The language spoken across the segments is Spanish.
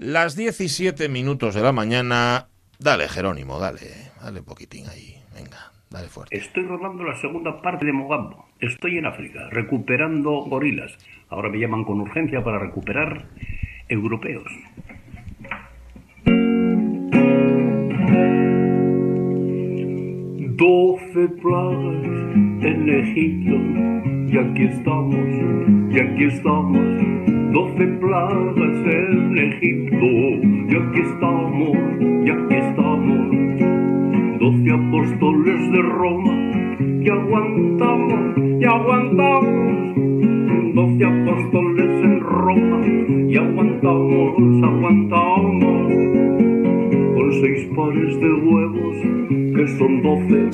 Las 17 minutos de la mañana. Dale, Jerónimo, dale. Dale un poquitín ahí. Venga, dale fuerte. Estoy rodando la segunda parte de Mogambo. Estoy en África, recuperando gorilas. Ahora me llaman con urgencia para recuperar europeos. Doce plagas en Egipto, y aquí estamos, y aquí estamos. Doce plagas en Egipto, y aquí estamos, y aquí estamos. Doce apóstoles de Roma, y aguantamos, y aguantamos. Doce apóstoles en Roma, y aguantamos, aguantamos con seis pares de huevos, que son doce,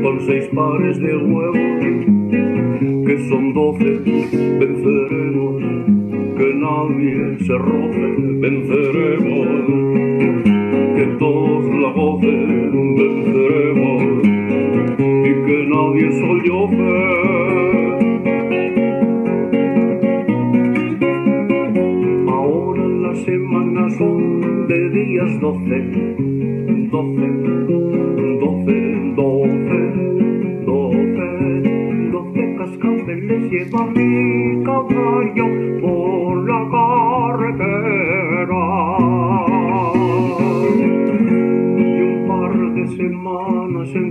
con seis pares de huevos, que son doce, venceremos, que nadie se roce, venceremos, que todos la gocen, venceremos, y que nadie solloce. Ahora las semanas son de días doce, doce, doce, doce,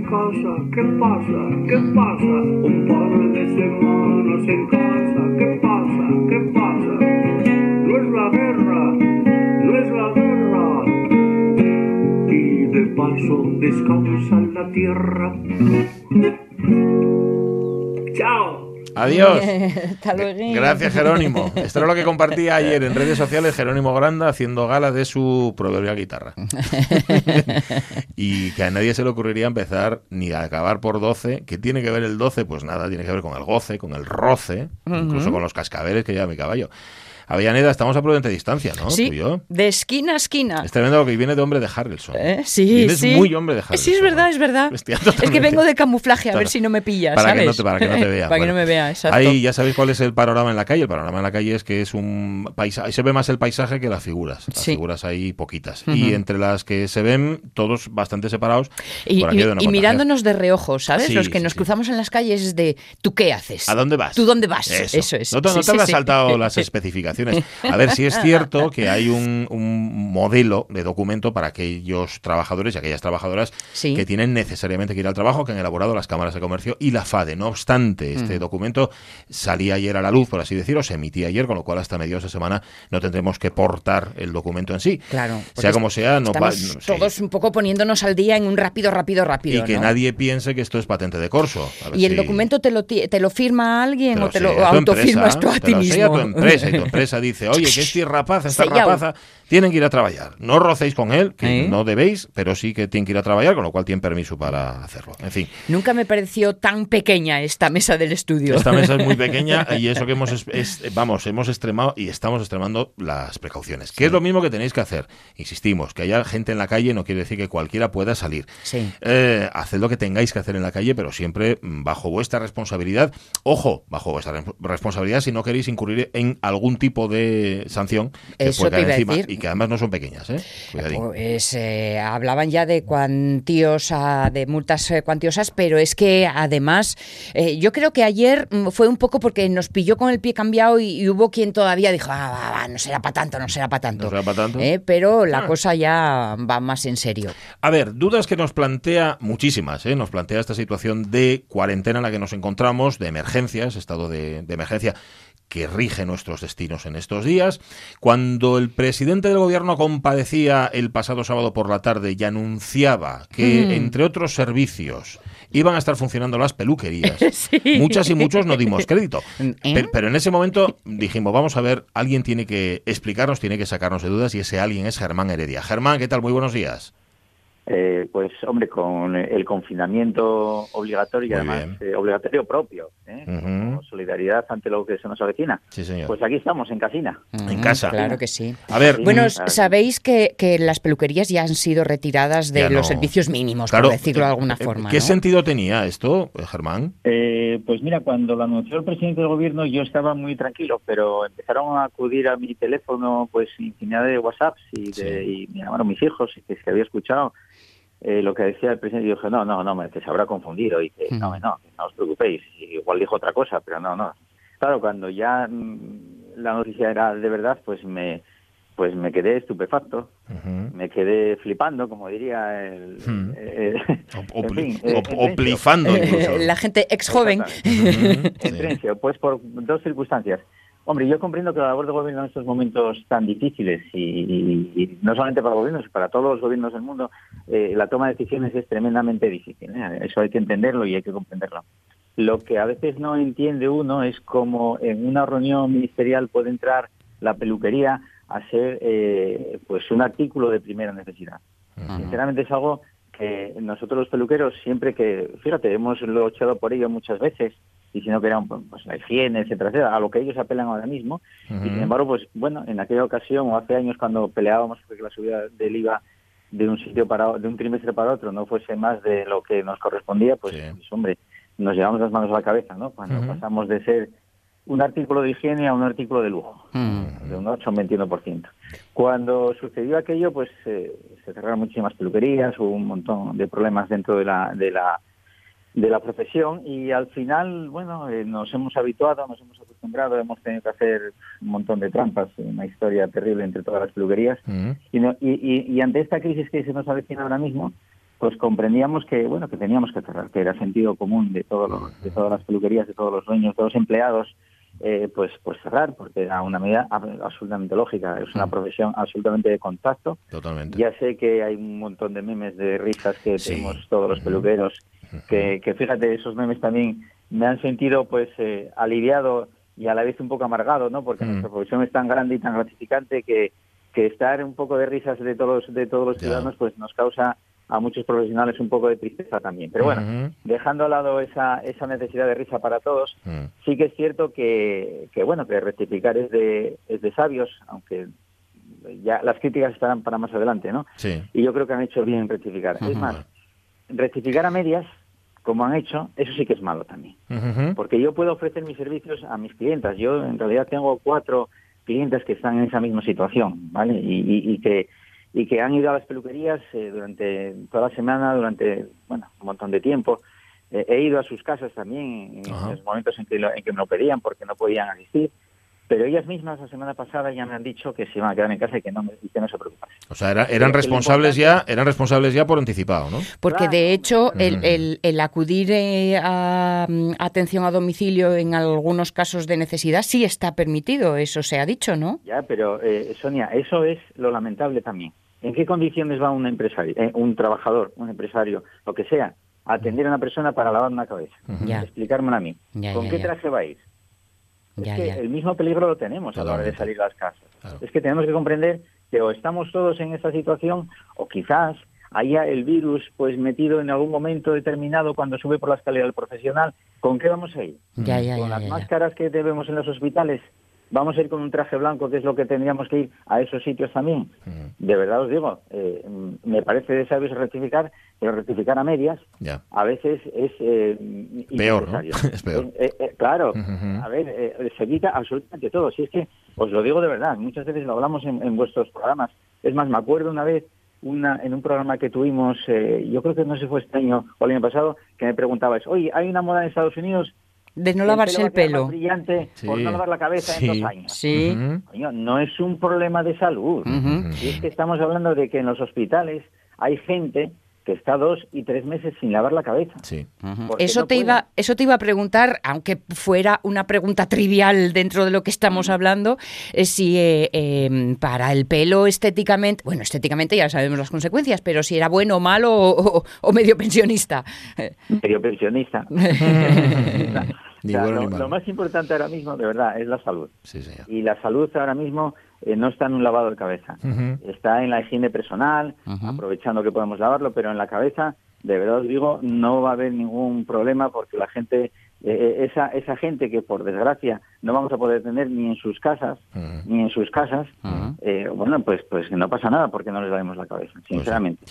casa, ¿qué pasa? ¿Qué pasa? Un par de semanas en casa, ¿qué pasa? ¿Qué pasa? No es la guerra, no es la guerra. Y de paso descansa la tierra. Chao. Adiós. Hasta luego. Gracias, Jerónimo. Esto era lo que compartía ayer en redes sociales Jerónimo Granda haciendo gala de su proverbial guitarra. y que a nadie se le ocurriría empezar ni a acabar por 12. ¿Qué tiene que ver el 12? Pues nada, tiene que ver con el goce, con el roce, incluso con los cascabeles que lleva mi caballo. Avellaneda, estamos a prudente distancia, ¿no? Sí, yo. de esquina a esquina. Es tremendo lo que viene de hombre de Harrelson. ¿Eh? Sí, Vienes sí. muy hombre de Harrelson. Sí, es verdad, es verdad. Es que vengo de camuflaje, a ver si no me pillas, para ¿sabes? Que no te, para que no te vea. para que no me vea, exacto. Ahí ya sabéis cuál es el panorama en la calle. El panorama en la calle es que es un paisaje. Se ve más el paisaje que las figuras. Las Sí. figuras hay poquitas. Y entre las que se ven, todos bastante separados. Y, por aquí y- de una y montaña. mirándonos de reojo, ¿sabes? Sí, Los que sí, nos cruzamos en las calles es de ¿tú qué haces? ¿A dónde vas? ¿Tú dónde vas? Eso, Eso, es. No te, no habrás saltado las especificaciones. A ver, si es cierto que hay un, un modelo de documento para aquellos trabajadores y aquellas trabajadoras Sí. que tienen necesariamente que ir al trabajo, que han elaborado las cámaras de comercio y la FADE. No obstante, este Mm. documento salía ayer a la luz, por así decirlo, se emitía ayer, con lo cual hasta mediados de semana no tendremos que portar el documento en sí. Claro. Sea como sea, no va- no, sí. todos un poco poniéndonos al día en un rápido, rápido, rápido. Y que ¿no? nadie piense que esto es patente de corso. A ¿Y el si- documento te lo, te lo firma alguien Te o te lo autofirmas tú a ti mismo? tu empresa y tu empresa dice, oye, que este rapaza, esta rapaza, tienen que ir a trabajar. No rocéis con él, que ¿Eh? no debéis, pero sí que tienen que ir a trabajar, con lo cual tienen permiso para hacerlo. En fin, Nunca me pareció tan pequeña esta mesa del estudio. esta mesa es muy pequeña y eso que hemos, es- es- vamos, hemos extremado y estamos extremando las precauciones. Que es lo mismo que tenéis que hacer. Insistimos, que haya gente en la calle no quiere decir que cualquiera pueda salir. Sí. Eh, haced lo que tengáis que hacer en la calle, pero siempre mm, bajo vuestra responsabilidad. Ojo, bajo vuestra re- responsabilidad si no queréis incurrir en algún tipo de sanción que Eso pueda te iba a decir. y que además no son pequeñas, ¿eh? Pues eh, hablaban ya de cuantiosa, de multas eh, cuantiosas, pero es que además eh, yo creo que ayer mm, fue un poco porque nos pilló con el pie cambiado y, y hubo quien todavía dijo, ah, va, va, no será para tanto, no será para tanto. No será pa' tanto. Pero la Ah. cosa ya va más en serio. A ver, dudas que nos plantea muchísimas, ¿eh? nos plantea esta situación de cuarentena en la que nos encontramos, de emergencias, estado de, de emergencia que rige nuestros destinos en estos días. Cuando el presidente del gobierno compadecía el pasado sábado por la tarde y anunciaba que, Mm. entre otros servicios, iban a estar funcionando las peluquerías, Sí. muchas y muchos no dimos crédito. ¿Eh? Pero, pero en ese momento dijimos, vamos a ver, alguien tiene que explicarnos, tiene que sacarnos de dudas y ese alguien es Germán Heredia. Germán, ¿qué tal? Muy buenos días. Eh, pues hombre, con el confinamiento obligatorio y además eh, obligatorio propio, ¿eh? Como solidaridad ante lo que se nos avecina. Sí, señor. Pues aquí estamos, en casina. En Mm, casa. Claro que sí. A ver, Sí. Bueno, sabéis que, que las peluquerías ya han sido retiradas de Ya los no. servicios mínimos, claro, por decirlo de alguna eh, forma. ¿Qué ¿no? sentido tenía esto, Germán? Eh, pues mira, cuando lo anunció el presidente del gobierno yo estaba muy tranquilo, pero empezaron a acudir a mi teléfono pues infinidad de WhatsApps y, de, y me llamaron mis hijos y que se había escuchado eh, lo que decía el presidente y yo dije, no, no, no, me- que se habrá confundido y que no, no, no os preocupéis. Y igual dijo otra cosa, pero no, no. Claro, cuando ya mm, la noticia era de verdad, pues me pues me quedé estupefacto, me quedé flipando, como diría el... Hmm. el- eh, Eh, la gente ex joven. En sí. Trencio, pues por dos circunstancias. Hombre, yo comprendo que la labor del gobierno en estos momentos tan difíciles, y, y- y no solamente para el gobierno, sino para todos los gobiernos del mundo, eh, la toma de decisiones es tremendamente difícil. ¿eh? Eso hay que entenderlo y hay que comprenderlo. Lo que a veces no entiende uno es cómo en una reunión ministerial puede entrar la peluquería a ser eh, pues un artículo de primera necesidad. Sinceramente es algo que nosotros los peluqueros siempre que, fíjate, hemos luchado por ello muchas veces, diciendo que era un- pues, la higiene, etcétera, etcétera, a lo que ellos apelan ahora mismo. Y sin embargo, pues bueno, en aquella ocasión o hace años cuando peleábamos porque la subida del IVA de un sitio para de un trimestre para otro no fuese más de lo que nos correspondía, pues, Sí. pues, hombre, nos llevamos las manos a la cabeza, ¿no? Cuando pasamos de ser un artículo de higiene a un artículo de lujo Mm. de un 8 a un 21%. Cuando sucedió aquello, pues eh, se cerraron muchísimas peluquerías, hubo un montón de problemas dentro de la, de la, de la profesión y al final, bueno, eh, nos hemos habituado, nos hemos acostumbrado, hemos tenido que hacer un montón de trampas, una historia terrible entre todas las peluquerías Ujú. y, no- y, y- y ante esta crisis que se nos avecina ahora mismo, pues comprendíamos que bueno que teníamos que cerrar, que era sentido común de todos los- de todas las peluquerías, de todos los dueños, de todos los empleados, eh, pues pues cerrar, porque era una medida ab- absolutamente lógica, es una Mm. profesión absolutamente de contacto. Totalmente. Ya sé que hay un montón de memes de risas que Sí. tenemos todos los peluqueros, que, que fíjate, esos memes también me han sentido pues eh, aliviado y a la vez un poco amargado, ¿no? Porque Mm. nuestra profesión es tan grande y tan gratificante que, que estar un poco de risas de todos de todos los ciudadanos pues nos causa a muchos profesionales un poco de tristeza también. Pero bueno, dejando al lado esa, esa necesidad de risa para todos, Mm. sí que es cierto que, que bueno, que rectificar es de, es de sabios, aunque ya las críticas estarán para más adelante, ¿no? Sí. Y yo creo que han hecho bien en rectificar. Es más, rectificar a medias, como han hecho, eso sí que es malo también. Porque yo puedo ofrecer mis servicios a mis clientas. Yo en realidad tengo cuatro clientes que están en esa misma situación, ¿vale? Y, y- y que y que han ido a las peluquerías eh, durante toda la semana, durante bueno un montón de tiempo. Eh, he ido a sus casas también en Ajá. los momentos en que, lo- en que me lo pedían porque no podían asistir. Pero ellas mismas la semana pasada ya me han dicho que se iban a quedar en casa y que no, me- y que no se preocupasen. O sea, era- eran responsables ya, eran responsables ya por anticipado, ¿no? Porque de hecho el, el- el acudir eh, a mm, atención a domicilio en algunos casos de necesidad sí está permitido, eso se ha dicho, ¿no? Ya, pero eh, Sonia, eso es lo lamentable también. ¿En qué condiciones va un empresario, eh, un trabajador, un empresario, lo que sea, a atender a una persona para lavar una cabeza? Ya. Explicármelo a mí. Ya, ¿Con ya, qué ya. traje va a ir? Ya, es que ya. el mismo peligro lo tenemos a la hora de salir a las casas. Claro. Es que tenemos que comprender que o estamos todos en esta situación o quizás haya el virus pues metido en algún momento determinado cuando sube por la escalera del profesional. ¿Con qué vamos a ir? Ya, ya, con ya, las ya, ya. máscaras que vemos en los hospitales. Vamos a ir con un traje blanco, que es lo que tendríamos que ir a esos sitios también. Ujú. De verdad os digo, eh, mm, me parece de sabios rectificar, pero rectificar a medias Ya. a veces es eh, Peor, ¿no? Es peor. Eh, eh, claro, a ver, se quita absolutamente todo. Si es que os lo digo de verdad, muchas veces lo hablamos en, en vuestros programas. Es más, me acuerdo una vez una, en un programa que tuvimos, eh, yo creo que no sé si fue este año o el año pasado, que me preguntabais, oye, hay una moda en Estados Unidos De no que lavarse va el pelo. brillante por no lavar la cabeza sí. en dos años. Sí. Coño, no es un problema de salud. Y es que estamos hablando de que en los hospitales hay gente que está dos y tres meses sin lavar la cabeza. Sí. Eso no te iba, eso te iba a preguntar, aunque fuera una pregunta trivial dentro de lo que estamos hablando, eh, si eh, eh, para el pelo estéticamente, bueno, estéticamente ya sabemos las consecuencias, pero si era bueno o malo o, o- o medio pensionista. medio pensionista. Ni O sea, bueno lo, más importante ahora mismo, de verdad, es la salud. Sí, señor. Y la salud ahora mismo eh, no está en un lavado de cabeza. Está en la higiene personal, aprovechando que podemos lavarlo, pero en la cabeza, de verdad os digo, no va a haber ningún problema porque la gente, eh, esa, esa gente que por desgracia no vamos a poder tener ni en sus casas, ni en sus casas, eh, bueno, pues pues no pasa nada porque no les lavemos la cabeza, sinceramente,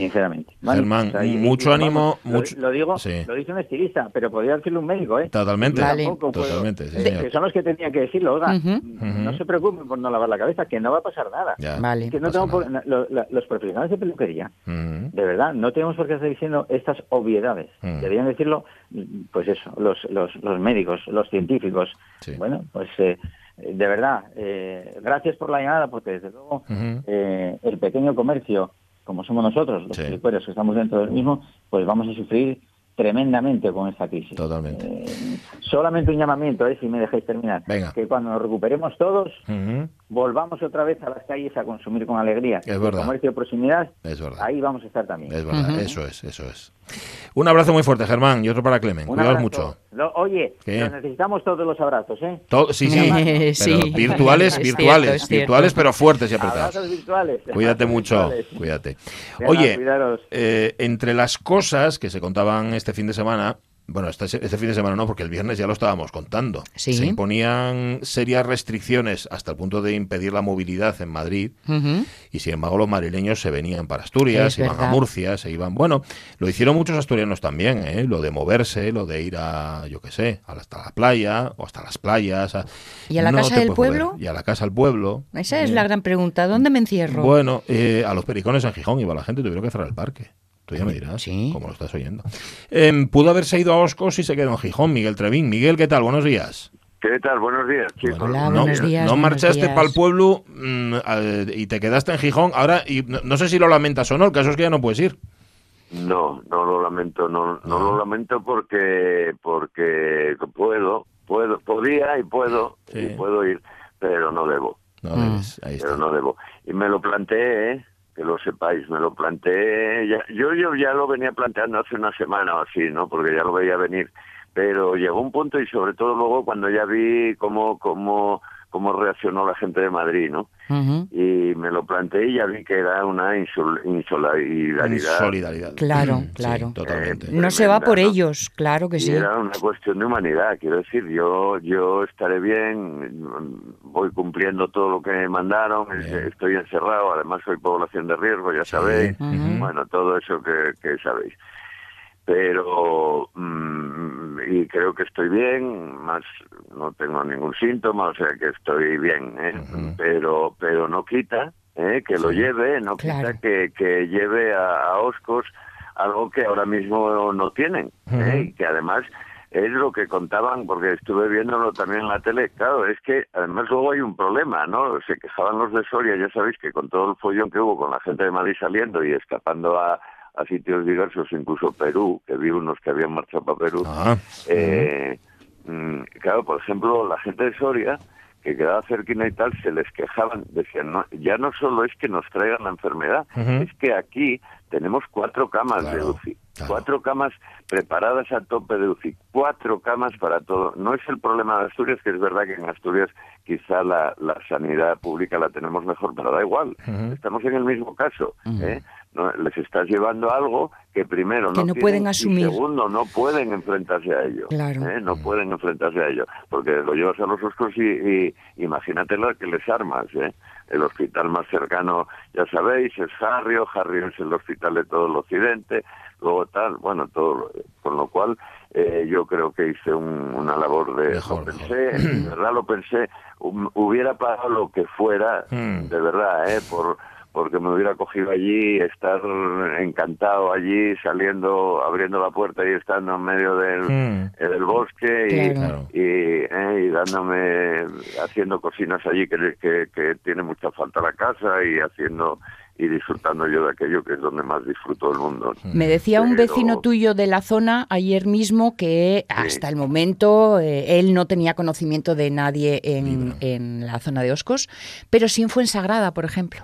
sinceramente. Germán, y- mucho y, ánimo, lo- mucho- Lo, digo, sí. lo dice un estilista, pero podría decirlo un médico, ¿eh? Totalmente. Vale. Tampoco puedo- Totalmente, sí, que son los que tenían que decirlo, oiga, Ujú. no se preocupen por no lavar la cabeza, que no va a pasar nada. Ya, Vale. Que no pasa tengo por- nada. lo- lo- los profesionales de peluquería, de verdad, no tenemos por qué estar diciendo estas obviedades. Mm. Deberían decirlo, pues eso, los, los, los médicos, los científicos. Sí. Bueno, pues eh, de verdad, eh, gracias por la llamada, porque desde luego eh, el pequeño comercio, como somos nosotros, los Sí. que estamos dentro del mismo, pues vamos a sufrir tremendamente con esta crisis. Totalmente. Eh, solamente un llamamiento, eh, si me dejáis terminar. Venga. Que cuando nos recuperemos todos, volvamos otra vez a las calles a consumir con alegría. Es El verdad. comercio de proximidad, Es verdad. ahí vamos a estar también. Es verdad, eso es, eso es. Un abrazo muy fuerte, Germán, y otro para Clemen. Cuidaos mucho. Lo- oye, necesitamos todos los abrazos, ¿eh? Todo- sí, sí, pero sí. virtuales, Es virtuales, cierto. virtuales, pero fuertes y apretados. Abrazos virtuales. Cuídate mucho, virtuales. cuídate. Oye, cuidaros. eh, entre las cosas que se contaban este fin de semana, bueno, este, este fin de semana no, porque el viernes ya lo estábamos contando. Sí. Se imponían serias restricciones hasta el punto de impedir la movilidad en Madrid y sin embargo los madrileños se venían para Asturias, Es iban a. Murcia, se iban, bueno, lo hicieron muchos asturianos también, ¿eh? lo de moverse, lo de ir a, yo qué sé, hasta la playa o hasta las playas. a- ¿Y a la No casa del mover. pueblo? Y a la casa del pueblo. Esa es la gran pregunta. ¿Dónde me encierro? Bueno, eh, a los pericones en Gijón iba la gente, tuvieron que cerrar el parque. Tú ya me dirás, Sí. como lo estás oyendo. Em, pudo haberse ido a Oscos y se quedó en Gijón, Miguel Trevín. Miguel, ¿qué tal? Buenos días. ¿Qué tal? Buenos días, chicos. Hola, no, buenos días, no buenos marchaste para el pueblo mm, eh, y te quedaste en Gijón. Ahora, y no, no sé si lo lamentas o no, el caso es que ya no puedes ir. No, no lo lamento, no, no No. lo lamento porque porque puedo, puedo, podía y puedo Sí. y puedo ir, pero no debo, No debes, ahí pero está. no debo. Y me lo planteé, ¿eh? Que lo sepáis, me lo planteé, ya- yo, yo ya lo venía planteando hace una semana o así, ¿no? Porque ya lo veía venir, pero llegó un punto y sobre todo luego cuando ya vi cómo cómo cómo reaccionó la gente de Madrid, ¿no? Y me lo planteé y ya vi que era una insol- insolidaridad. Solidaridad. Claro, Sí, claro. totalmente. Eh, No se va por ¿no? ellos, claro que Y sí. era una cuestión de humanidad, quiero decir, yo yo estaré bien, voy cumpliendo todo lo que me mandaron, Bien. estoy encerrado, además soy población de riesgo, ya Sí. sabéis, Ujú. bueno, todo eso que, que sabéis. Pero, mm, y creo que estoy bien, más no tengo ningún síntoma, o sea que estoy bien, ¿eh? Pero pero no quita ¿eh? que lo lleve, no Claro. quita que, que lleve a, a Oscos algo que ahora mismo no tienen, ¿eh? Y que además es lo que contaban, porque estuve viéndolo también en la tele, claro, es que además luego hay un problema, ¿no? Se quejaban los de Soria, ya sabéis que con todo el follón que hubo con la gente de Madrid saliendo y escapando a, a sitios diversos, incluso Perú, que vi unos que habían marchado para Perú, Ah, eh, mm, claro, por ejemplo, la gente de Soria, que quedaba cerquina y tal, se les quejaban, decían, no, ya no solo es que nos traigan la enfermedad, es que aquí tenemos cuatro camas de UCI, claro. cuatro camas preparadas a tope de UCI, cuatro camas para todo. No es el problema de Asturias, que es verdad que en Asturias quizá la, la sanidad pública la tenemos mejor, pero da igual, estamos en el mismo caso. ¿eh? No, les estás llevando algo que primero Que no tienen pueden y asumir. segundo no pueden enfrentarse a ello. Claro. ¿eh? No pueden enfrentarse a ello, porque lo llevas a los oscos y, y imagínate lo que les armas. ¿eh? El hospital más cercano, ya sabéis, es Harrio, Harrio es el hospital de todo el occidente, luego tal, bueno, todo, lo- con lo cual eh, yo creo que hice un- una labor de... Mejor, lo mejor. pensé, de verdad lo pensé, hubiera pagado lo que fuera, Mm. de verdad, ¿eh? Por, porque me hubiera cogido allí, estar encantado allí, saliendo, abriendo la puerta y estando en medio del, Mm. eh, del bosque y, Claro. y, eh, y dándome, haciendo cocinas allí que, que, que tiene mucha falta la casa y haciendo y disfrutando yo de aquello que es donde más disfruto del mundo. Me decía un vecino tuyo de la zona ayer mismo que hasta el momento eh, él no tenía conocimiento de nadie en, en la zona de Oscos, pero sí en Fuensagrada, por ejemplo.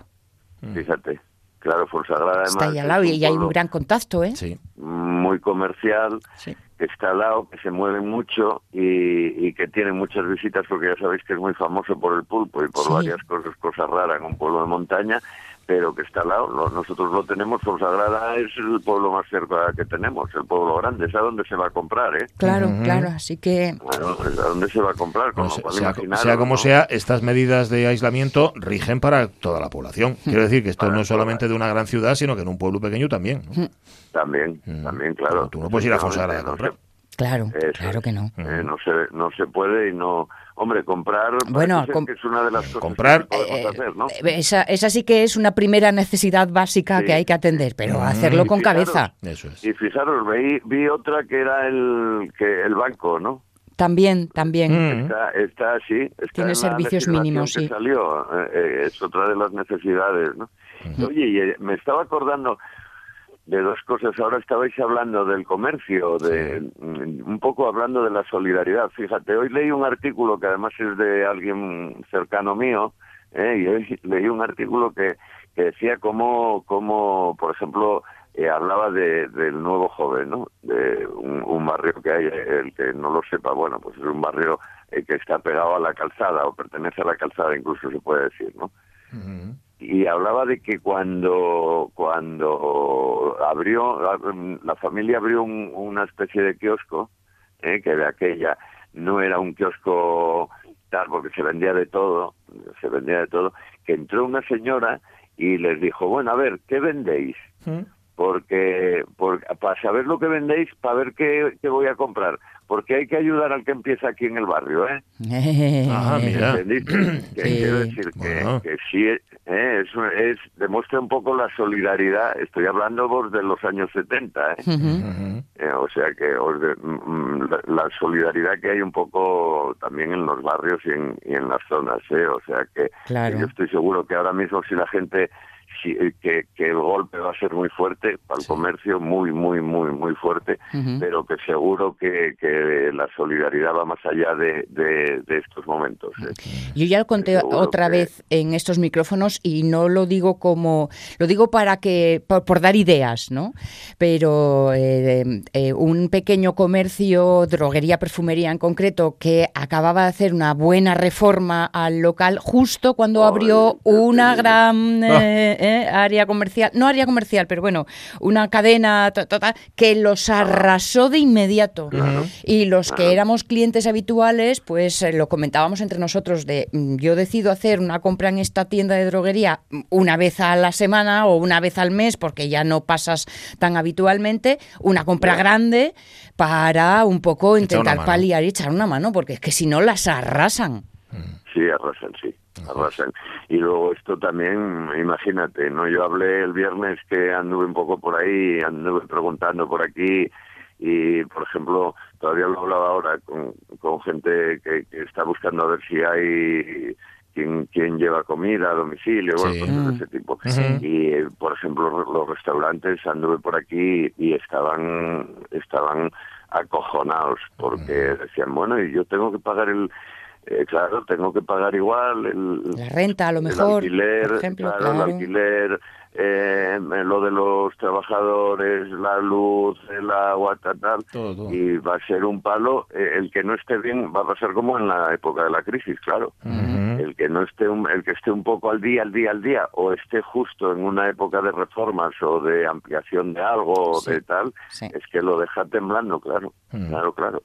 Fíjate, claro, Fonsagrada además Está ahí al lado y hay un gran contacto, ¿eh? sí. muy comercial Sí. que está al lado, que se mueve mucho y, y que tiene muchas visitas porque ya sabéis que es muy famoso por el pulpo y por Sí. varias cosas, cosas raras en un pueblo de montaña, pero que está al lado. Lo- Nosotros lo tenemos, Fonsagrada es el pueblo más cerca que tenemos, el pueblo grande, es a donde se va a comprar, ¿eh? Claro, claro, así que Bueno, es a dónde se va a comprar, con lo cual sea, como ¿no? sea, estas medidas de aislamiento rigen para toda la población. Quiero decir que esto Para no es solamente de una gran ciudad, sino que en un pueblo pequeño también. ¿no? También, también, claro. Tú no puedes ir a Fonsagrada a no comprar. Claro, Eso claro es. que no. Eh, no se no se puede y no hombre comprar Bueno, com- que es una de las cosas comprar, que podemos Eh, hacer ¿no? esa, esa sí que es una primera necesidad básica Sí. que hay que atender, pero Mm. hacerlo Y con fijaros, cabeza. Eso es. y fijaros vi, vi otra que era el que el banco no También, también. Mm. está está así está Tiene servicios mínimos, sí. salió eh, eh, es otra de las necesidades no oye y, eh, me estaba acordando de dos cosas. Ahora estabais hablando del comercio, de mm, un poco hablando de la solidaridad. Fíjate, hoy leí un artículo que además es de alguien cercano mío, ¿eh? y hoy leí un artículo que, que decía cómo, cómo, por ejemplo, eh, hablaba de, del nuevo joven, ¿no? De un, un barrio que hay, el que no lo sepa, bueno, pues es un barrio eh, que está pegado a la calzada o pertenece a la calzada, incluso se puede decir, ¿no? Ujú. Y hablaba de que cuando cuando abrió la familia abrió un- una especie de kiosco eh, que de aquella no era un kiosco tal porque se vendía de todo se vendía de todo que entró una señora y les dijo bueno a ver qué vendéis porque, por- para saber lo que vendéis para ver qué, qué voy a comprar porque hay que ayudar al que empieza aquí en el barrio eh Ah, mira. ¿Entendiste? Que Sí. quiero decir que, Bueno. que sí eh, es, es demuestra un poco la solidaridad. Estoy hablando vos de los años 70, ¿eh? Eh, o sea que os de- mm, mm, la, la solidaridad que hay un poco también en los barrios y en, y en las zonas, ¿eh? O sea que, Claro. que yo estoy seguro que ahora mismo si la gente que, que el golpe va a ser muy fuerte para el comercio, muy, muy, muy, muy fuerte, Ujú. pero que seguro que, que la solidaridad va más allá de, de, de estos momentos. ¿eh? Yo ya lo conté Seguro otra que- vez en estos micrófonos y no lo digo como, lo digo para que, por, por dar ideas, ¿no? Pero eh, eh, un pequeño comercio, droguería, perfumería en concreto, que acababa de hacer una buena reforma al local justo cuando Ay, abrió una gran eh, eh, área comercial, no área comercial, pero bueno, una cadena que los arrasó de inmediato. Y los que éramos clientes habituales, pues eh, lo comentábamos entre nosotros de mm, yo decido hacer una compra en esta tienda de droguería mm, una vez a la semana o una vez al mes porque ya no pasas tan habitualmente, una compra grande para un poco intentar paliar y echar una mano, porque es que si no las arrasan. Sí, arrasan, sí, arrasan. Y luego esto también, imagínate, ¿no? Yo hablé el viernes que anduve un poco por ahí, anduve preguntando por aquí y, por ejemplo, todavía lo hablaba ahora con, con gente que, que está buscando a ver si hay quien, quien lleva comida a domicilio, bueno, cosas de ese tipo. Sí. Y, por ejemplo, los restaurantes, anduve por aquí y estaban, estaban acojonados porque decían, bueno, y yo tengo que pagar el... eh, claro, tengo que pagar igual el, La renta, a lo el mejor, alquiler, por ejemplo, claro, claro. el alquiler, eh, lo de los trabajadores, la luz, el agua, tal, tal, Todo, todo. y va a ser un palo. eh, el que no esté bien va a pasar como en la época de la crisis, claro. El que no esté, un- el que esté un poco al día, al día, al día, o esté justo en una época de reformas o de ampliación de algo o de tal, Sí. es que lo deja temblando, claro, claro, claro.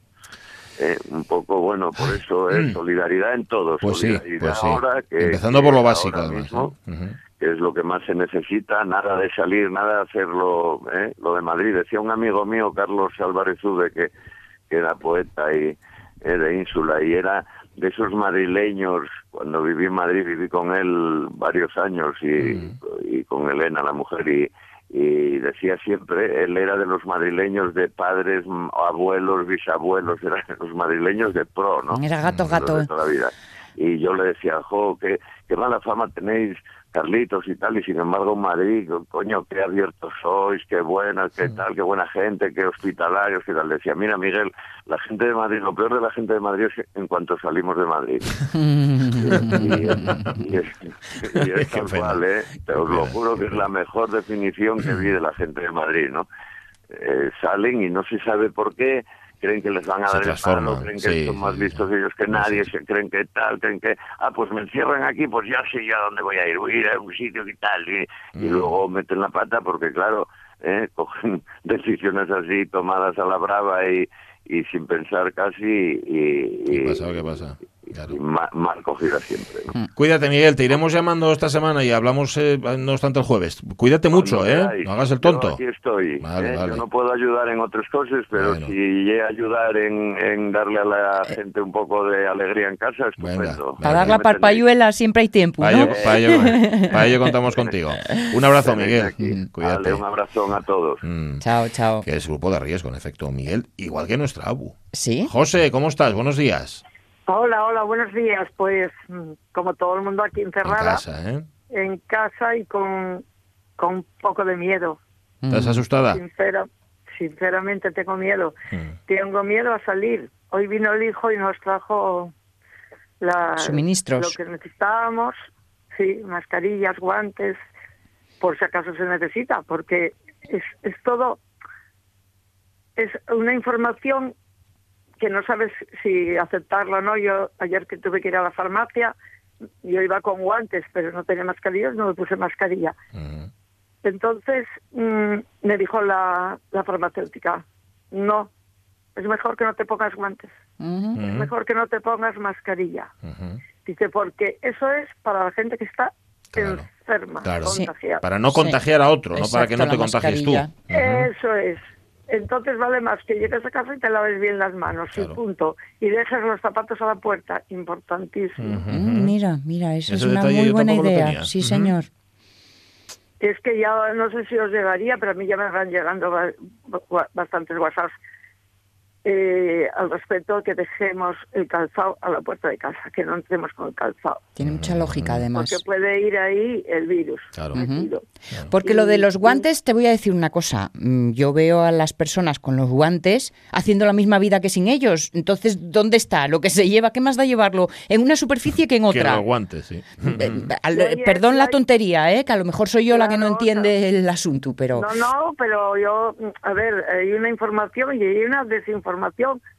Eh, un poco bueno, por eso es solidaridad en todo. Pues sí, pues sí. ahora que- Empezando por lo básico, además. mismo, ¿eh? Que es lo que más se necesita, nada de salir, nada de hacerlo, ¿eh? lo de Madrid. Decía un amigo mío, Carlos Álvarez Ude, que, que era poeta y eh, de Ínsula, y era de esos madrileños, cuando viví en Madrid, viví con él varios años y, y con Elena, la mujer, y, y decía siempre, él era de los madrileños de padres, abuelos, bisabuelos, eran los madrileños de pro, ¿no? Era gato, gato. de toda la vida. Y yo le decía, jo, qué, qué mala fama tenéis, Carlitos y tal, y sin embargo Madrid, co- coño, qué abiertos sois, qué buenas, qué tal, qué buena gente, qué hospitalarios y tal. Decía, mira Miguel, la gente de Madrid, lo peor de la gente de Madrid es en cuanto salimos de Madrid. y, y es, y es Qué tal cual, ¿eh? Te os lo juro que es la mejor definición que vi de la gente de Madrid, ¿no? Eh, salen y no se sabe por qué, creen que les van a Se dar el palo, creen que sí, son más sí, listos sí. ellos que nadie, se creen que tal, creen que, ah, pues me encierran aquí, pues ya sé yo a dónde voy a ir, voy a ir a un sitio y tal, y, y Mm. luego meten la pata porque, claro, eh, cogen decisiones así tomadas a la brava y, y sin pensar casi y, ¿Qué pasa? ¿Qué pasa? Claro. mal cogidas siempre. ¿no? Cuídate, Miguel, te iremos llamando esta semana y hablamos, eh, no obstante, el jueves. Cuídate mucho, ¿eh? No hagas el Yo tonto. aquí estoy. Vale, ¿eh? vale. Yo no puedo ayudar en otras cosas, pero Bueno. si llegué a ayudar en, en darle a la gente un poco de alegría en casa, Venga, estupendo. Para dar la parpayuela siempre hay tiempo, Para ¿no? ello, para ello- para ello contamos contigo. Un abrazo, Miguel. Mm, Cuídate. Vale, un abrazo a todos. Mm, Chao, chao. Que es grupo de riesgo, en efecto, Miguel, igual que nuestra ABU. ¿Sí? José, ¿cómo estás? Buenos días. Hola, hola, buenos días. Pues mm, como todo el mundo aquí En encerrada, casa, ¿eh? en casa y con, con un poco de miedo. ¿Estás asustada? Sincera, sinceramente tengo miedo. Mm. Tengo miedo a salir. Hoy vino el hijo y nos trajo la, Suministros. lo que necesitábamos, sí, mascarillas, guantes, por si acaso se necesita, porque es, es todo, es una información que no sabes si aceptarla o no. Yo ayer que tuve que ir a la farmacia, yo iba con guantes, pero no tenía mascarillas, no me puse mascarilla. Entonces mm, me dijo la, la farmacéutica, no, es mejor que no te pongas guantes, es mejor que no te pongas mascarilla. Ujú. Dice, porque eso es para la gente que está Claro, enferma, Claro. Sí. Para no Sí. contagiar a otro, no para que no te contagies tú. Eso es. Entonces vale más que llegues a casa y te laves bien las manos, Claro. y punto. Y dejes los zapatos a la puerta, importantísimo. Mm, Mira, mira, eso Ese es una muy buena idea. Sí, señor. Es que ya no sé si os llegaría, pero a mí ya me van llegando ba- ba- bastantes WhatsApps eh, al respecto que dejemos el calzado a la puerta de casa, que no entremos con el calzado. Tiene mucha lógica, además. Porque puede ir ahí el virus. Claro. Porque lo de los guantes, te voy a decir una cosa. Mm, Yo veo a las personas con los guantes haciendo la misma vida que sin ellos. Entonces, ¿dónde está? Lo que se lleva, ¿qué más da llevarlo? En una superficie que en Que otra. los guantes, sí. Eh, oye, perdón la tontería, ¿eh? que a lo mejor soy yo la que no entiende el asunto, pero... No, no, pero yo, a ver, hay una información y hay una desinformación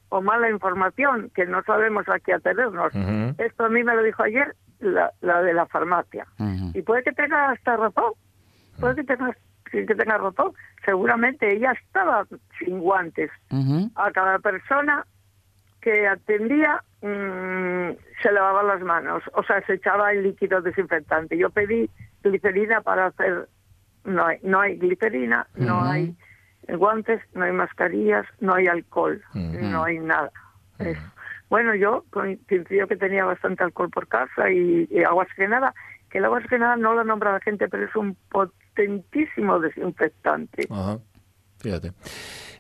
o mala información que no sabemos a qué atenernos. Esto a mí me lo dijo ayer la, la de la farmacia. Y puede que tenga hasta razón, puede que tenga, sí que tenga razón. Seguramente ella estaba sin guantes. A cada persona que atendía mm, se lavaba las manos, o sea, se echaba el líquido desinfectante. Yo pedí glicerina para hacer, no hay, no hay glicerina, no hay guantes, no hay mascarillas, no hay alcohol, no hay nada. Eso. Bueno, yo coincidió que tenía bastante alcohol por casa y, y aguas que nada, que el aguas que nada no la nombra la gente, pero es un potentísimo desinfectante. Ajá. Fíjate.